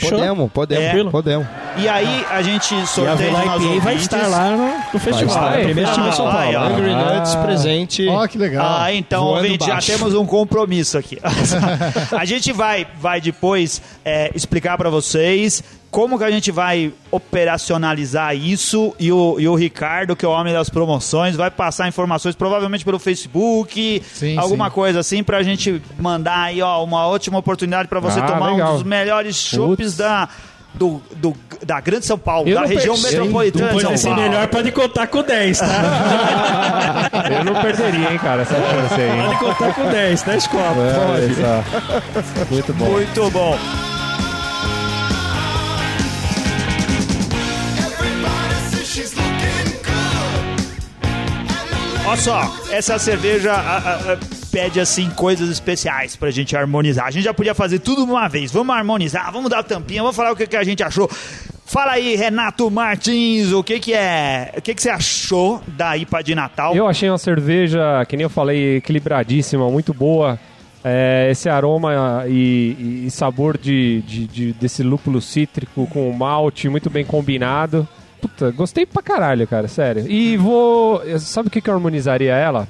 Fechou. Podemos, podemos, É. podemos. E aí a gente E a sorteia Vila os nossos IPA vai ouvintes. estar lá no, no festival. estar. É, primeiro time de São Ah, Paulo. ó. Angry Nuts Ah. presente. Ó, que legal. Ah, então, ouvinte, já temos um compromisso aqui. a gente vai, vai depois é, explicar pra vocês como que a gente vai operacionalizar isso e o, e o Ricardo, que é o homem das promoções, vai passar informações provavelmente pelo Facebook, Sim, alguma sim. coisa assim, pra gente mandar aí, ó, uma ótima oportunidade pra você Ah, tomar legal. um dos melhores chopes da, do, do- da Grande São Paulo, Eu da região metropolitana Depois São desse melhor pode contar com 10, tá? Eu não perderia, hein, cara, essa chance aí. pode contar com 10, 10 copos. É, essa- Muito bom. Muito bom. Olha só, essa cerveja a- a- a, pede assim coisas especiais pra gente harmonizar. A gente já podia fazer tudo de uma vez. Vamos harmonizar, vamos dar tampinha, vamos falar o que, que a gente achou. Fala aí, Renato Martins, o que que é? O que que você achou da IPA de Natal? Eu achei uma cerveja, que nem eu falei, equilibradíssima, muito boa. É, esse aroma e, e sabor de, de- de- desse lúpulo cítrico com o malte muito bem combinado. Puta, gostei pra caralho, cara, sério. E vou. Sabe o que, que eu harmonizaria ela?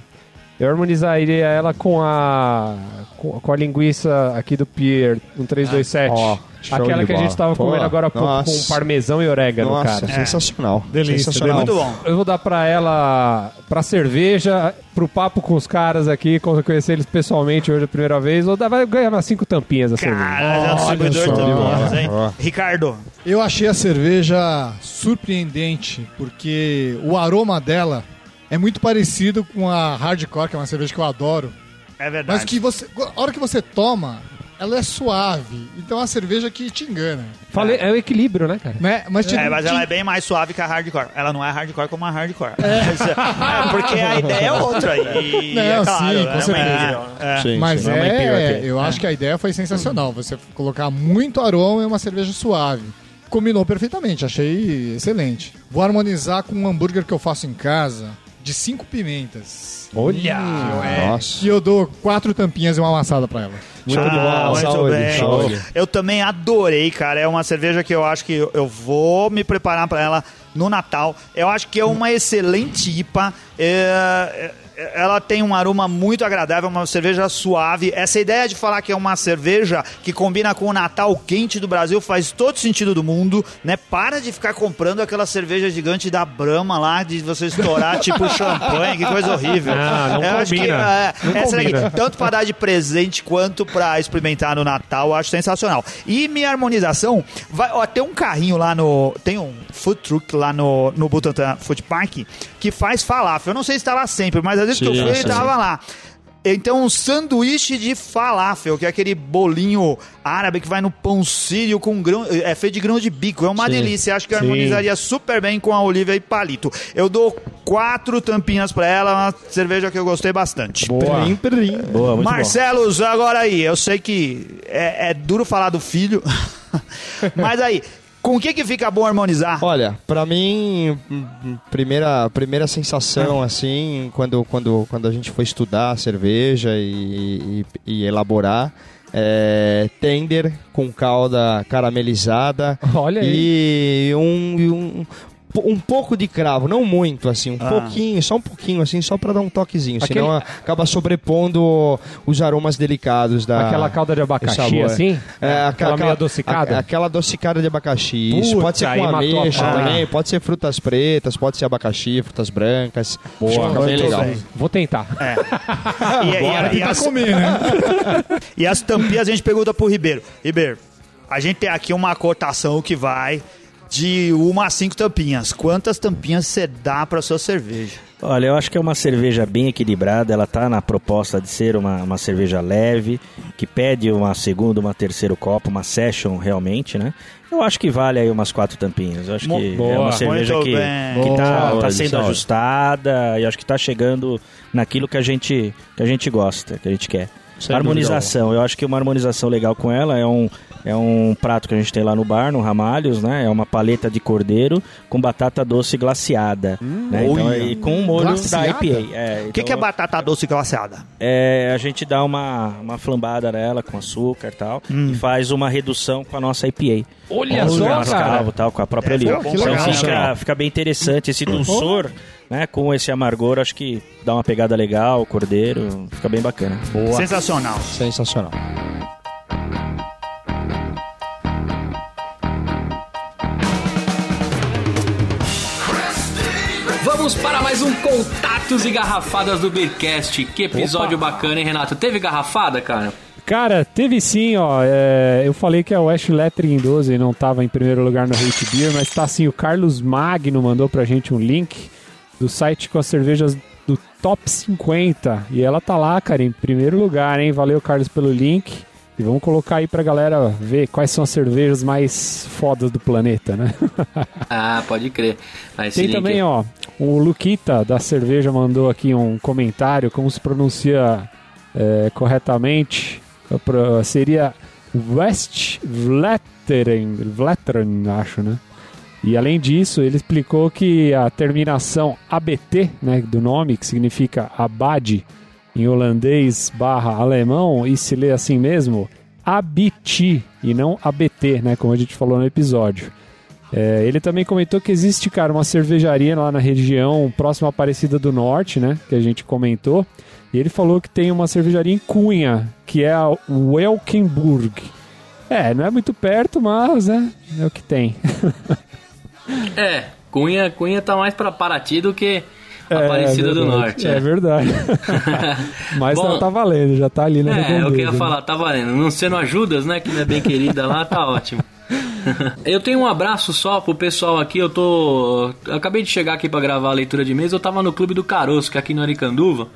Eu harmonizaria ela com a. com, a linguiça aqui do Pier 1327. Ó, show Aquela que a gente bola. tava Pô, comendo agora há pouco com parmesão e orégano, Nossa, cara. sensacional. Delícia, sensacional. Muito bom. Eu vou dar pra ela, pra cerveja, pro papo com os caras aqui, conhecer eles pessoalmente hoje a primeira vez, vou dar, vai ganhar umas cinco tampinhas a cerveja. Cara, é um Olha distribuidor só. de bolas, hein? Ricardo, Eu achei a cerveja surpreendente, porque o aroma dela é muito parecido com a Hardcore, que é uma cerveja que eu adoro. é verdade. Mas que você, a hora que você toma, ela é suave. Então é uma cerveja que te engana. Falei, é o equilíbrio, né, cara? Né? Mas, te, É, mas te- ela é bem mais suave que a hardcore. Ela não é hardcore como a hardcore. É, porque a ideia é outra. E, Não, é claro, sim, com certeza. É, é. Sim, Mas é é, eu acho que a ideia foi sensacional. Você colocar muito aroma em uma cerveja suave. Combinou perfeitamente, achei excelente. Vou harmonizar com um hambúrguer que eu faço em casa de cinco pimentas. Olha! Nossa. E eu dou quatro tampinhas e uma amassada pra ela. Muito Ah, bom. muito Saúde, bem. saúde. Eu também adorei, cara. É uma cerveja que eu acho que eu- eu vou me preparar pra ela no Natal. Eu acho que é uma excelente IPA. É, é, ela tem um aroma muito agradável, uma cerveja suave. Essa ideia de falar que é uma cerveja que combina com o Natal quente do Brasil faz todo sentido do mundo, né? Para de ficar comprando aquela cerveja gigante da Brahma lá, de você estourar tipo champanhe, que coisa horrível. Não, não Eu acho que, combina. é, Não essa daqui, combina. tanto para dar de presente quanto para experimentar no Natal, eu acho sensacional. E minha harmonização, vai, ó, tem um carrinho lá no, tem um food truck lá no, no Butantã Food Park que faz falafel. Eu não sei se tá lá sempre, mas às vezes que eu Sim, fui ele sim. tava lá. Então, um sanduíche de falafel, que é aquele bolinho árabe que vai no pão sírio com grão, é feito de grão de bico. É uma Sim. delícia. Acho que Sim. harmonizaria super bem com a Olivia e palito. Eu dou quatro tampinhas pra ela, uma cerveja que eu gostei bastante. Boa. Prim, prim. Boa, muito Marcelos, agora aí, eu sei que é, é duro falar do filho, mas aí, com o que que fica bom harmonizar? Olha, pra mim, primeira, primeira sensação, assim, quando, quando, quando a gente foi estudar a cerveja e, e- e elaborar, é tender com calda caramelizada Olha aí. e um, e um, pouco de cravo, não muito, assim, um Ah. pouquinho, só um pouquinho, assim, só pra dar um toquezinho, Aquele- senão acaba sobrepondo os aromas delicados da... Aquela calda de abacaxi, assim? É, aquela meio adocicada? a- aquela adocicada de abacaxi. Isso Putz, pode ser com ameixa também, pode ser frutas pretas, pode ser abacaxi, frutas brancas. Boa. Fica bem legal. bem. Vou tentar. É. E, e- e as, comer, né? e as tampinhas a gente pergunta pro Ribeiro. Ribeiro, a gente tem aqui uma cotação que vai de uma a cinco tampinhas. Quantas tampinhas você dá pra sua cerveja? Olha, eu acho que é uma cerveja bem equilibrada. Ela tá na proposta de ser uma, uma cerveja leve, que pede uma segunda, uma terceiro copo, uma session realmente, né? Eu acho que vale aí umas quatro tampinhas. Eu acho Mo- que é boa, uma cerveja que, bem. que tá, Boa, tá sendo ajustada e acho que tá chegando naquilo que a gente, que a gente gosta, que a gente quer. Sem harmonização, eu acho que uma harmonização legal com ela é um É um prato que a gente tem lá no bar, no Ramalhos, né? É uma paleta de cordeiro com batata doce glaciada. né? Então, e com o molho Glaciada? da IPA. É, O que, então, que é batata doce glaciada? é, a gente dá uma, uma flambada nela com açúcar e tal e faz uma redução com a nossa IPA. Olha Com só, o mascavo cara. tal, com a própria pra Então fica, fica bem interessante esse dulçor, né? Com esse amargor, acho que dá uma pegada legal, o cordeiro, fica bem bacana. Sensacional. Sensacional. Para mais um Contatos e Garrafadas do Beercast. Que episódio bacana, hein, Renato? Teve garrafada, cara? Cara, teve sim, ó. é, eu falei que a West Lettering 12 não tava em primeiro lugar no Hate Beer, mas tá sim. O Carlos Magno mandou pra gente um link do site com as cervejas do Top 50. E ela tá lá, cara, em primeiro lugar, hein? Valeu, Carlos, pelo link. E vamos colocar aí pra galera ver quais são as cervejas mais fodas do planeta, né? Ah, pode crer. Esse Tem também, ó, o Luquita da cerveja mandou aqui um comentário, como se pronuncia é, corretamente. Seria West Vletteren, Vletteren, acho, né? E além disso, ele explicou que a terminação ABT, né, do nome, que significa abade em holandês barra alemão, e se lê assim mesmo, abiti, e não ABT, né, como a gente falou no episódio. É, ele também comentou que existe, cara, uma cervejaria lá na região próxima à Aparecida do Norte, né? Que a gente comentou. E ele falou que tem uma cervejaria em Cunha, que é a Welkenburg. É, não é muito perto, mas né, é o que tem. É, Cunha, Cunha tá mais pra Paraty do que Aparecida é do Norte. É, É, verdade. mas Bom, tá, tá valendo, já tá ali na É, eu redondeza, queria né? falar, tá valendo. Não sendo ajudas, né, que não é bem querida lá, tá ótimo. eu tenho um abraço só pro pessoal aqui, eu tô... Eu acabei de chegar aqui pra gravar a leitura de mês, eu tava no Clube do Caroço, que é aqui no Aricanduva,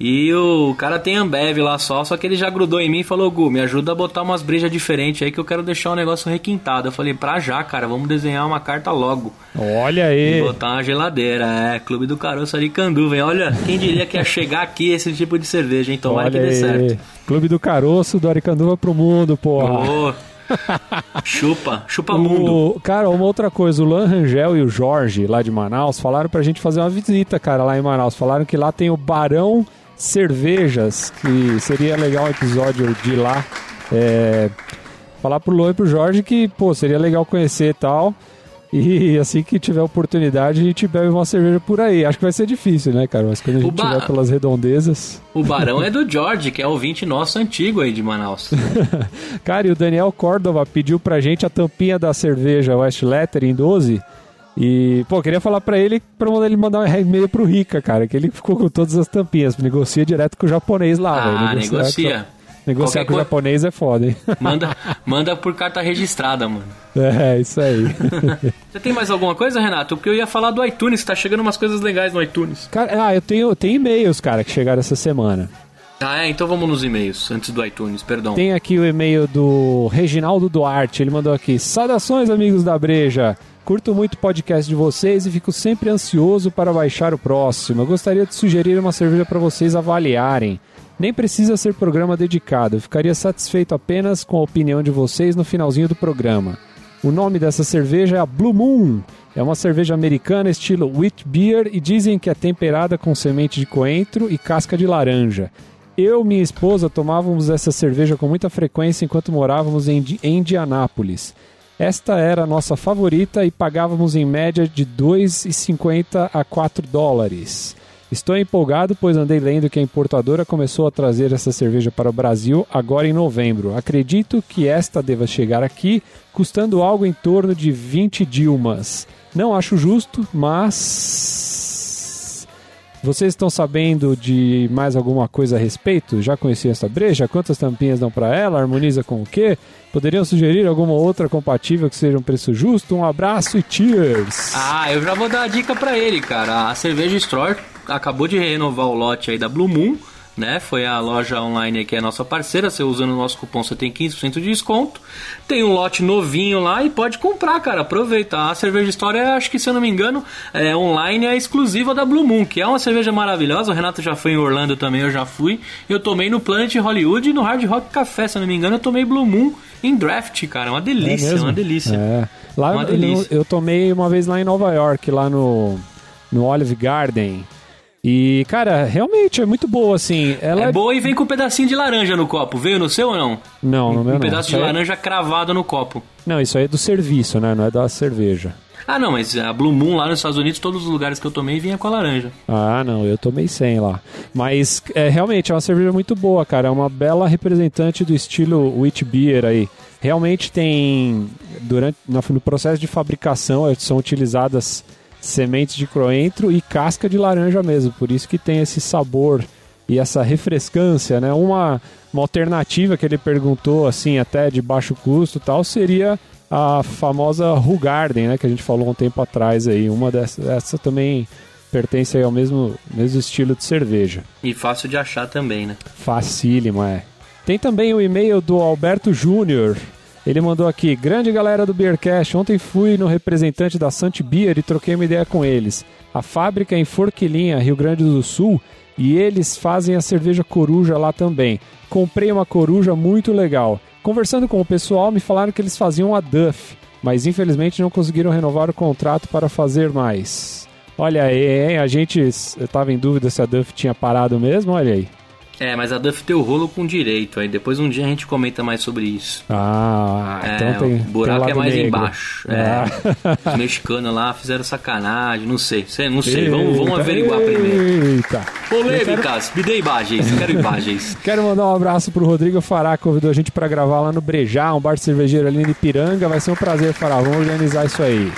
e o cara tem Ambev lá só, só que ele já grudou em mim e falou, Gu, me ajuda a botar umas brejas diferentes aí que eu quero deixar o negócio requintado. Eu falei, pra já, cara, vamos desenhar uma carta logo. Olha E aí. botar uma geladeira, é, Clube do Caroço Aricanduva, hein? Olha, quem diria que ia chegar aqui esse tipo de cerveja, hein? Tomara Olha que dê aí. certo. Clube do Caroço do Aricanduva pro mundo, porra. Ô, chupa, chupa mundo. O, cara, uma outra coisa, o Lan Rangel e o Jorge, lá de Manaus, falaram pra gente fazer uma visita, cara, lá em Manaus. Falaram que lá tem o Barão Cervejas, que seria legal um episódio de lá. É, falar pro Luan e pro Jorge que, pô, seria legal conhecer e tal. E assim que tiver oportunidade, a gente bebe uma cerveja por aí. Acho que vai ser difícil, né, cara? Mas quando a gente ba- tiver pelas redondezas. O Barão é do George, que é ouvinte nosso antigo aí de Manaus. Cara, e o Daniel Córdova pediu pra gente a tampinha da cerveja West Letter em 12. E, pô, queria falar pra ele pra mandar ele mandar um e-mail pro Rica, cara, que ele ficou com todas as tampinhas. Negocia direto com o japonês lá, velho. Ah, Negociar negocia. com- Negociar Qualquer com o japonês é foda, hein? Manda, manda por carta registrada, mano. é, isso aí. Você tem mais alguma coisa, Renato? Porque eu ia falar do iTunes, tá chegando umas coisas legais no iTunes. cara, ah, eu tenho, tenho e-mails, cara, que chegaram essa semana. Ah, é, então vamos nos e-mails, antes do iTunes, perdão. Tem aqui o e-mail do Reginaldo Duarte. Ele mandou aqui: Saudações, amigos da Breja. Curto muito o podcast de vocês e fico sempre ansioso para baixar o próximo. Eu gostaria de sugerir uma cerveja para vocês avaliarem. Nem precisa ser programa dedicado, eu ficaria satisfeito apenas com a opinião de vocês no finalzinho do programa. O nome dessa cerveja é a Blue Moon. É uma cerveja americana estilo wheat beer e dizem que é temperada com semente de coentro e casca de laranja. Eu e minha esposa tomávamos essa cerveja com muita frequência enquanto morávamos em, Di- em Indianápolis. Esta era a nossa favorita e pagávamos em média de 2,50 a 4 dólares. Estou empolgado, pois andei lendo que a importadora começou a trazer essa cerveja para o Brasil agora em novembro. Acredito que esta deva chegar aqui custando algo em torno de 20 dilmas. Não acho justo, mas vocês estão sabendo de mais alguma coisa a respeito? Já conheciam essa breja? Quantas tampinhas dão para ela? Harmoniza com o quê? Poderiam sugerir alguma outra compatível que seja um preço justo? Um abraço e cheers! Ah, eu já vou dar a dica pra ele, cara. A cerveja Store acabou de renovar o lote aí da Blue Moon, né? Foi a loja online que é a nossa parceira. Você usando o nosso cupom você tem 15% de desconto. Tem um lote novinho lá e pode comprar, cara. Aproveita. A cerveja história, acho que se eu não me engano, é online é exclusiva da Blue Moon, que é uma cerveja maravilhosa. O Renato já foi em Orlando também, eu já fui. Eu tomei no Planet Hollywood e no Hard Rock Café, se eu não me engano, eu tomei Blue Moon em draft, cara. Uma delícia, mesmo? uma delícia. É. Lá Uma eu, delícia. eu tomei uma vez lá em Nova York, lá no, no Olive Garden. E, cara, realmente é muito boa, assim. Ela É boa e vem com um pedacinho de laranja no copo. Veio no seu ou não? Não, no meu um não. pedaço Isso de aí- laranja cravado no copo. Não, isso aí é do serviço, né? Não é da cerveja. Ah, não, mas a Blue Moon lá nos Estados Unidos, todos os lugares que eu tomei vinha com a laranja. Ah, não, eu tomei 100 lá. Mas é, realmente é uma cerveja muito boa, cara. É uma bela representante do estilo wheat beer aí. Realmente tem durante no, processo de fabricação são utilizadas sementes de coentro e casca de laranja mesmo. Por isso que tem esse sabor e essa refrescância, né? Uma, uma alternativa que ele perguntou assim até de baixo custo, tal, seria a famosa Ru Garden, né, que a gente falou um tempo atrás aí. Uma dessas, essa também pertence ao mesmo, mesmo estilo de cerveja. E fácil de achar também, né? Facílimo, é. Tem também o e-mail do Alberto Júnior. Ele mandou aqui: Grande galera do Beercast, ontem fui no representante da Sant Beer e troquei uma ideia com eles. A fábrica é em Forquilinha, Rio Grande do Sul, e eles fazem a cerveja coruja lá também. Comprei uma coruja muito legal. Conversando com o pessoal, me falaram que eles faziam a Duff, mas infelizmente não conseguiram renovar o contrato para fazer mais. Olha aí, hein? A gente estava em dúvida se a Duff tinha parado mesmo, olha aí. É, mas a Duff deu rolo com direito. Aí depois um dia a gente comenta mais sobre isso. Ah, É, então tem. o buraco tem um é mais negro. embaixo. Ah. É. Os mexicanos lá fizeram sacanagem, não sei. Não sei, vamos, vamos averiguar primeiro. Eita. Polêmicas, me dê imagens, quero imagens. Quero mandar um abraço pro Rodrigo Fará, que convidou a gente pra gravar lá no Brejá, um bar de cervejeiro ali no Ipiranga. Vai ser um prazer, Fará. Vamos organizar isso aí.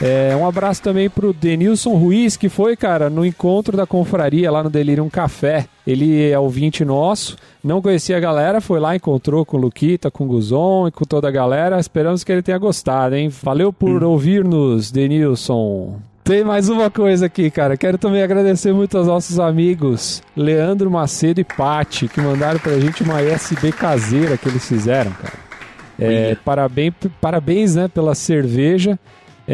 É, um abraço também pro Denilson Ruiz, que foi, cara, no encontro da confraria lá no Delirium Café. Ele é ouvinte nosso, não conhecia a galera, foi lá, encontrou com o Luquita, com o Guzon e com toda a galera. Esperamos que ele tenha gostado, hein? Valeu por ouvir-nos, Denilson. Tem mais uma coisa aqui, cara. Quero também agradecer muito aos nossos amigos Leandro Macedo e Pati, que mandaram pra gente uma USB caseira que eles fizeram, cara. É, parabéns, parabéns, né, pela cerveja.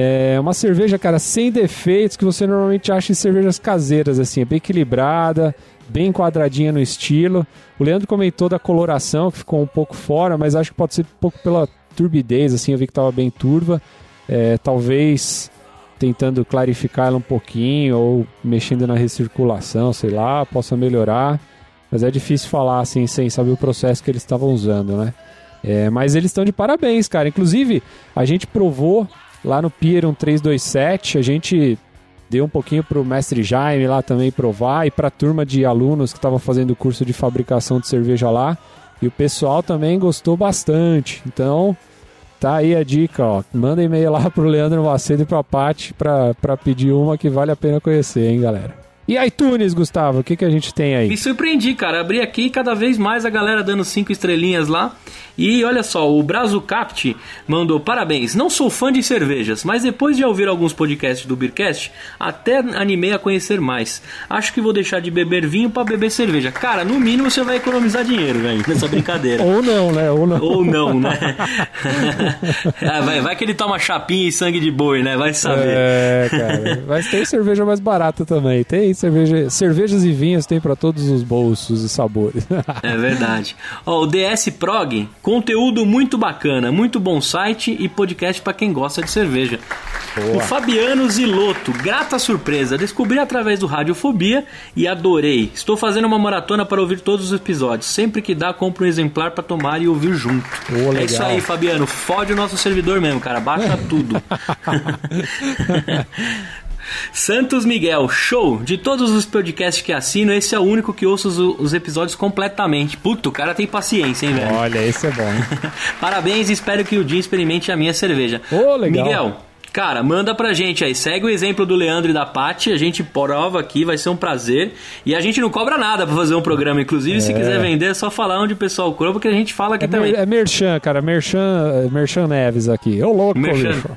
É uma cerveja, cara, sem defeitos que você normalmente acha em cervejas caseiras, assim, é bem equilibrada, bem quadradinha no estilo. O Leandro comentou da coloração, que ficou um pouco fora, mas acho que pode ser um pouco pela turbidez, assim, eu vi que tava bem turva. É, talvez tentando clarificar ela um pouquinho ou mexendo na recirculação, sei lá, possa melhorar. Mas é difícil falar assim sem saber o processo que eles estavam usando, né? É, mas eles estão de parabéns, cara. Inclusive, a gente provou lá no Pier 1327, a gente deu um pouquinho pro mestre Jaime lá também provar e pra turma de alunos que estavam fazendo o curso de fabricação de cerveja lá. E o pessoal também gostou bastante. Então, tá aí a dica, ó. Manda e-mail lá pro Leandro Macedo e pra Paty pra pedir uma que vale a pena conhecer, hein, galera. E iTunes, Gustavo, o que, que a gente tem aí? Me surpreendi, cara. Abri aqui cada vez mais a galera dando cinco estrelinhas lá. E olha só, o Brazo Capt mandou parabéns. Não sou fã de cervejas, mas depois de ouvir alguns podcasts do Beercast, até animei a conhecer mais. Acho que vou deixar de beber vinho pra beber cerveja. Cara, no mínimo você vai economizar dinheiro, velho, nessa brincadeira. Ou não, né? Ou não. Ou não, né? Ah, vai, vai que ele toma chapinha e sangue de boi, né? Vai saber. É, cara. Mas tem cerveja mais barata também. Tem cerveja, cervejas e vinhos tem pra todos os bolsos e sabores. É verdade. Ó, o DS Prog, conteúdo muito bacana, muito bom site e podcast pra quem gosta de cerveja. O Fabiano Ziloto, grata surpresa, descobri através do Radiofobia e adorei. Estou fazendo uma maratona para ouvir todos os episódios. Sempre que dá, compro um exemplar pra tomar e ouvir junto. Ô, é isso aí, Fabiano. Fode o nosso servidor mesmo, cara. Baixa tudo. Santos Miguel, show! De todos os podcasts que assino, esse é o único que ouço os, os episódios completamente. Puto, o cara tem paciência, hein, velho? Olha, esse é bom? Parabéns e espero que o Jim experimente a minha cerveja. Ô, legal. Miguel, cara, manda pra gente aí. Segue o exemplo do Leandro e da Paty. A gente prova aqui, vai ser um prazer. E a gente não cobra nada pra fazer um programa. Inclusive, se É. quiser vender, é só falar onde o pessoal cobra, porque a gente fala aqui É, também. mer, é Merchan, cara. Merchan, Merchan Neves aqui. Ô, louco, Merchan. bicho.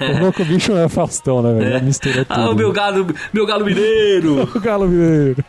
O louco bicho não é Faustão, né, velho? Mistura tudo. Ah, o meu galo, meu galo mineiro. O galo mineiro.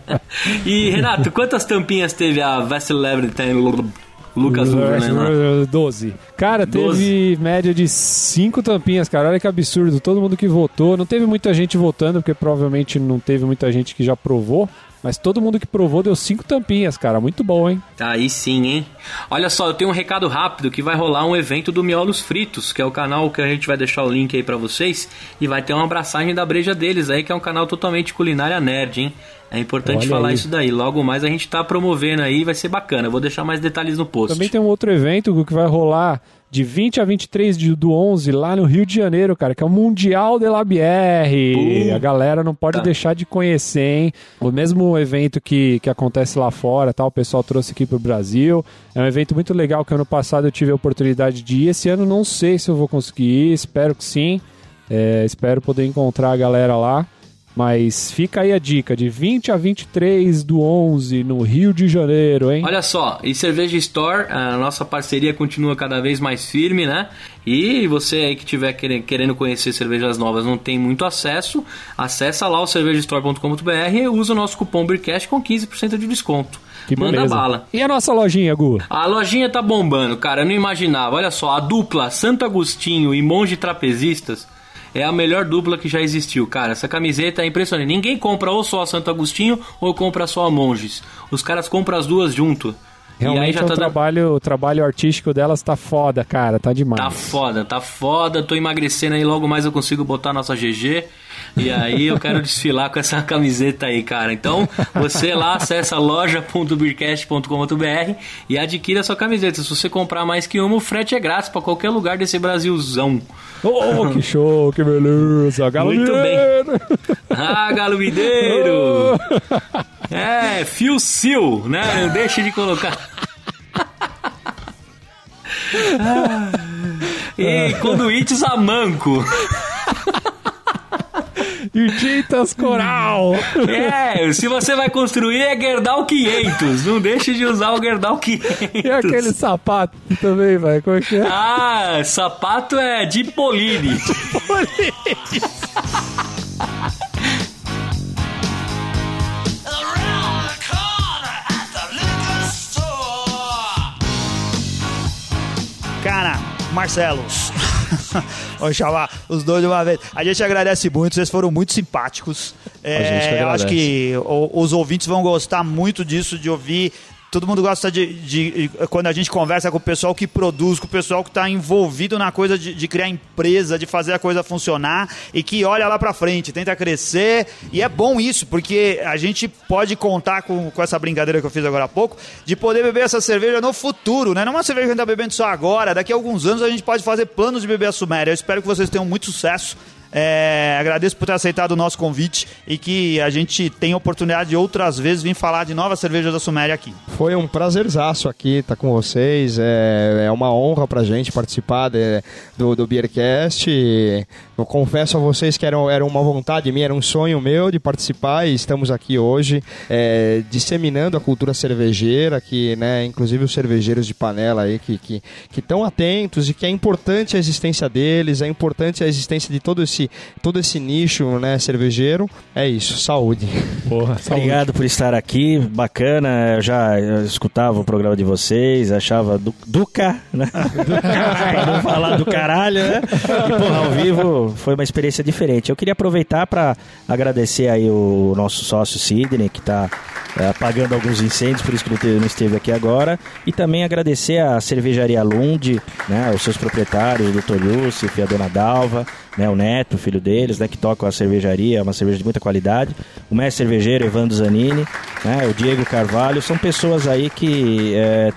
e Renato, quantas tampinhas teve a Vessel Lever tem Lucas Luverland lá? 12. Cara, teve 12. média de 5 tampinhas, cara. Olha que absurdo. Todo mundo que votou. Não teve muita gente votando, porque provavelmente não teve muita gente que já provou. Mas todo mundo que provou deu 5 tampinhas, cara. Muito bom, hein? Aí sim, hein? Olha só, eu tenho um recado rápido que vai rolar um evento do Miolos Fritos, que é o canal que a gente vai deixar o link aí pra vocês. E vai ter uma abraçagem da breja deles aí, que é um canal totalmente culinária nerd, hein? É importante Olha falar aí. isso daí. Logo mais a gente tá promovendo aí, vai ser bacana. Eu vou deixar mais detalhes no post. Também tem um outro evento que vai rolar de 20 a 23 de, do 11 lá no Rio de Janeiro, cara, que é o Mundial de la Bière. Puta. A galera não pode deixar de conhecer, hein? O mesmo evento que, que acontece lá fora, tal, o pessoal trouxe aqui pro Brasil. É um evento muito legal que ano passado eu tive a oportunidade de ir. Esse ano não sei se eu vou conseguir ir, espero que sim. É, espero poder encontrar a galera lá. Mas fica aí a dica, de 20 a 23 do 11 no Rio de Janeiro, hein? Olha só, e Cerveja Store, a nossa parceria continua cada vez mais firme, né? E você aí que estiver querendo, conhecer cervejas novas, não tem muito acesso, acessa lá o cervejastore.com.br e usa o nosso cupom BRCAST com 15% de desconto. Que Manda beleza. bala. E a nossa lojinha, Gu? A lojinha tá bombando, cara. Eu não imaginava. Olha só, a dupla Santo Agostinho e Monge Trapezistas é a melhor dupla que já existiu, cara. Essa camiseta é impressionante. Ninguém compra ou só a Santo Agostinho ou compra só a Monges. Os caras compram as duas junto. e aí Realmente já é tá trabalho, o trabalho artístico delas tá foda, cara, tá demais. Tá foda, tá foda. Tô emagrecendo aí, logo mais eu consigo botar nossa GG. E aí eu quero desfilar com essa camiseta aí, cara. Então, você lá acessa loja.beercast.com.br e adquira a sua camiseta. Se você comprar mais que uma, o frete é grátis pra qualquer lugar desse Brasilzão. Oh, que show, que beleza. Galo Muito bem. Mineiro. Ah, Galo Mineiro! É, fio sil, né? Não deixe de colocar. Ah. E conduítes a manco. E tintas coral. É, se você vai construir é Gerdau 500. Não deixe de usar o Gerdau 500. E aquele sapato também, vai. Como é que é? Ah, sapato é de Poline. Store. Cara, Marcelos. Vamos chamar os dois de uma vez. A gente agradece muito, vocês foram muito simpáticos. É, eu acho que os ouvintes vão gostar muito disso, de ouvir. Todo mundo gosta de, de- Quando a gente conversa com o pessoal que produz, com o pessoal que está envolvido na coisa de, de criar empresa, de fazer a coisa funcionar e que olha lá pra frente, tenta crescer. E é bom isso, porque a gente pode contar com, com essa brincadeira que eu fiz agora há pouco, de poder beber essa cerveja no futuro, né? Não uma cerveja que a gente tá bebendo só agora, daqui a alguns anos a gente pode fazer planos de beber a Suméria. Eu espero que vocês tenham muito sucesso. É, agradeço por ter aceitado o nosso convite e que a gente tenha oportunidade de outras vezes vir falar de novas cervejas da Suméria aqui. Foi um prazerzaço aqui estar com vocês. É, é uma honra pra gente participar de- do, do Beercast. Eu confesso a vocês que era, era uma vontade minha, era um sonho meu de participar e estamos aqui hoje é, disseminando a cultura cervejeira, que, né, inclusive os cervejeiros de panela aí que estão que, que atentos e que é importante a existência deles, é importante a existência de todo esse, todo esse nicho né, cervejeiro. É isso, saúde. Porra, saúde. Obrigado por estar aqui, bacana. Eu já eu escutava o programa de vocês, achava do, Duca, né? pra não falar do caralho, né? E, porra, ao vivo foi uma experiência diferente. Eu queria aproveitar para agradecer aí o nosso sócio Sidney, que está apagando alguns incêndios, por isso que não, teve- não esteve aqui agora. E também agradecer a cervejaria Lund, né? Os seus proprietários, o Dr. Yusuf, a dona Dalva, né, o Neto, filho deles, né, que tocam a cervejaria, uma cerveja de muita qualidade. O mestre cervejeiro Evandro Zanini, né, o Diego Carvalho, são pessoas aí que é,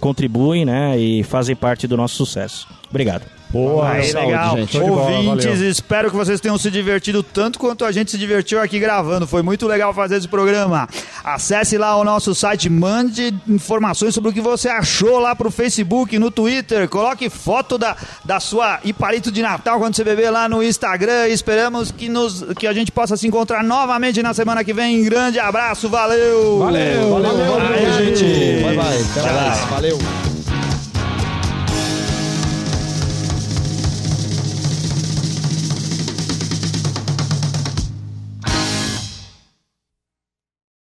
contribuem né, e fazem parte do nosso sucesso. Obrigado. Porra, Aí, saúde, legal. gente. Bola, Ouvintes, valeu. espero que vocês tenham se divertido tanto quanto a gente se divertiu aqui gravando. Foi muito legal fazer esse programa. Acesse lá o nosso site, mande informações sobre o que você achou lá pro Facebook, no Twitter. Coloque foto da, da sua Ipalito de Natal quando você beber lá no Instagram. Esperamos que, nos, que a gente possa se encontrar novamente na semana que vem. Grande abraço, valeu! Valeu, Valeu, Valeu, gente. gente. Bye, bye. Até mais. Valeu.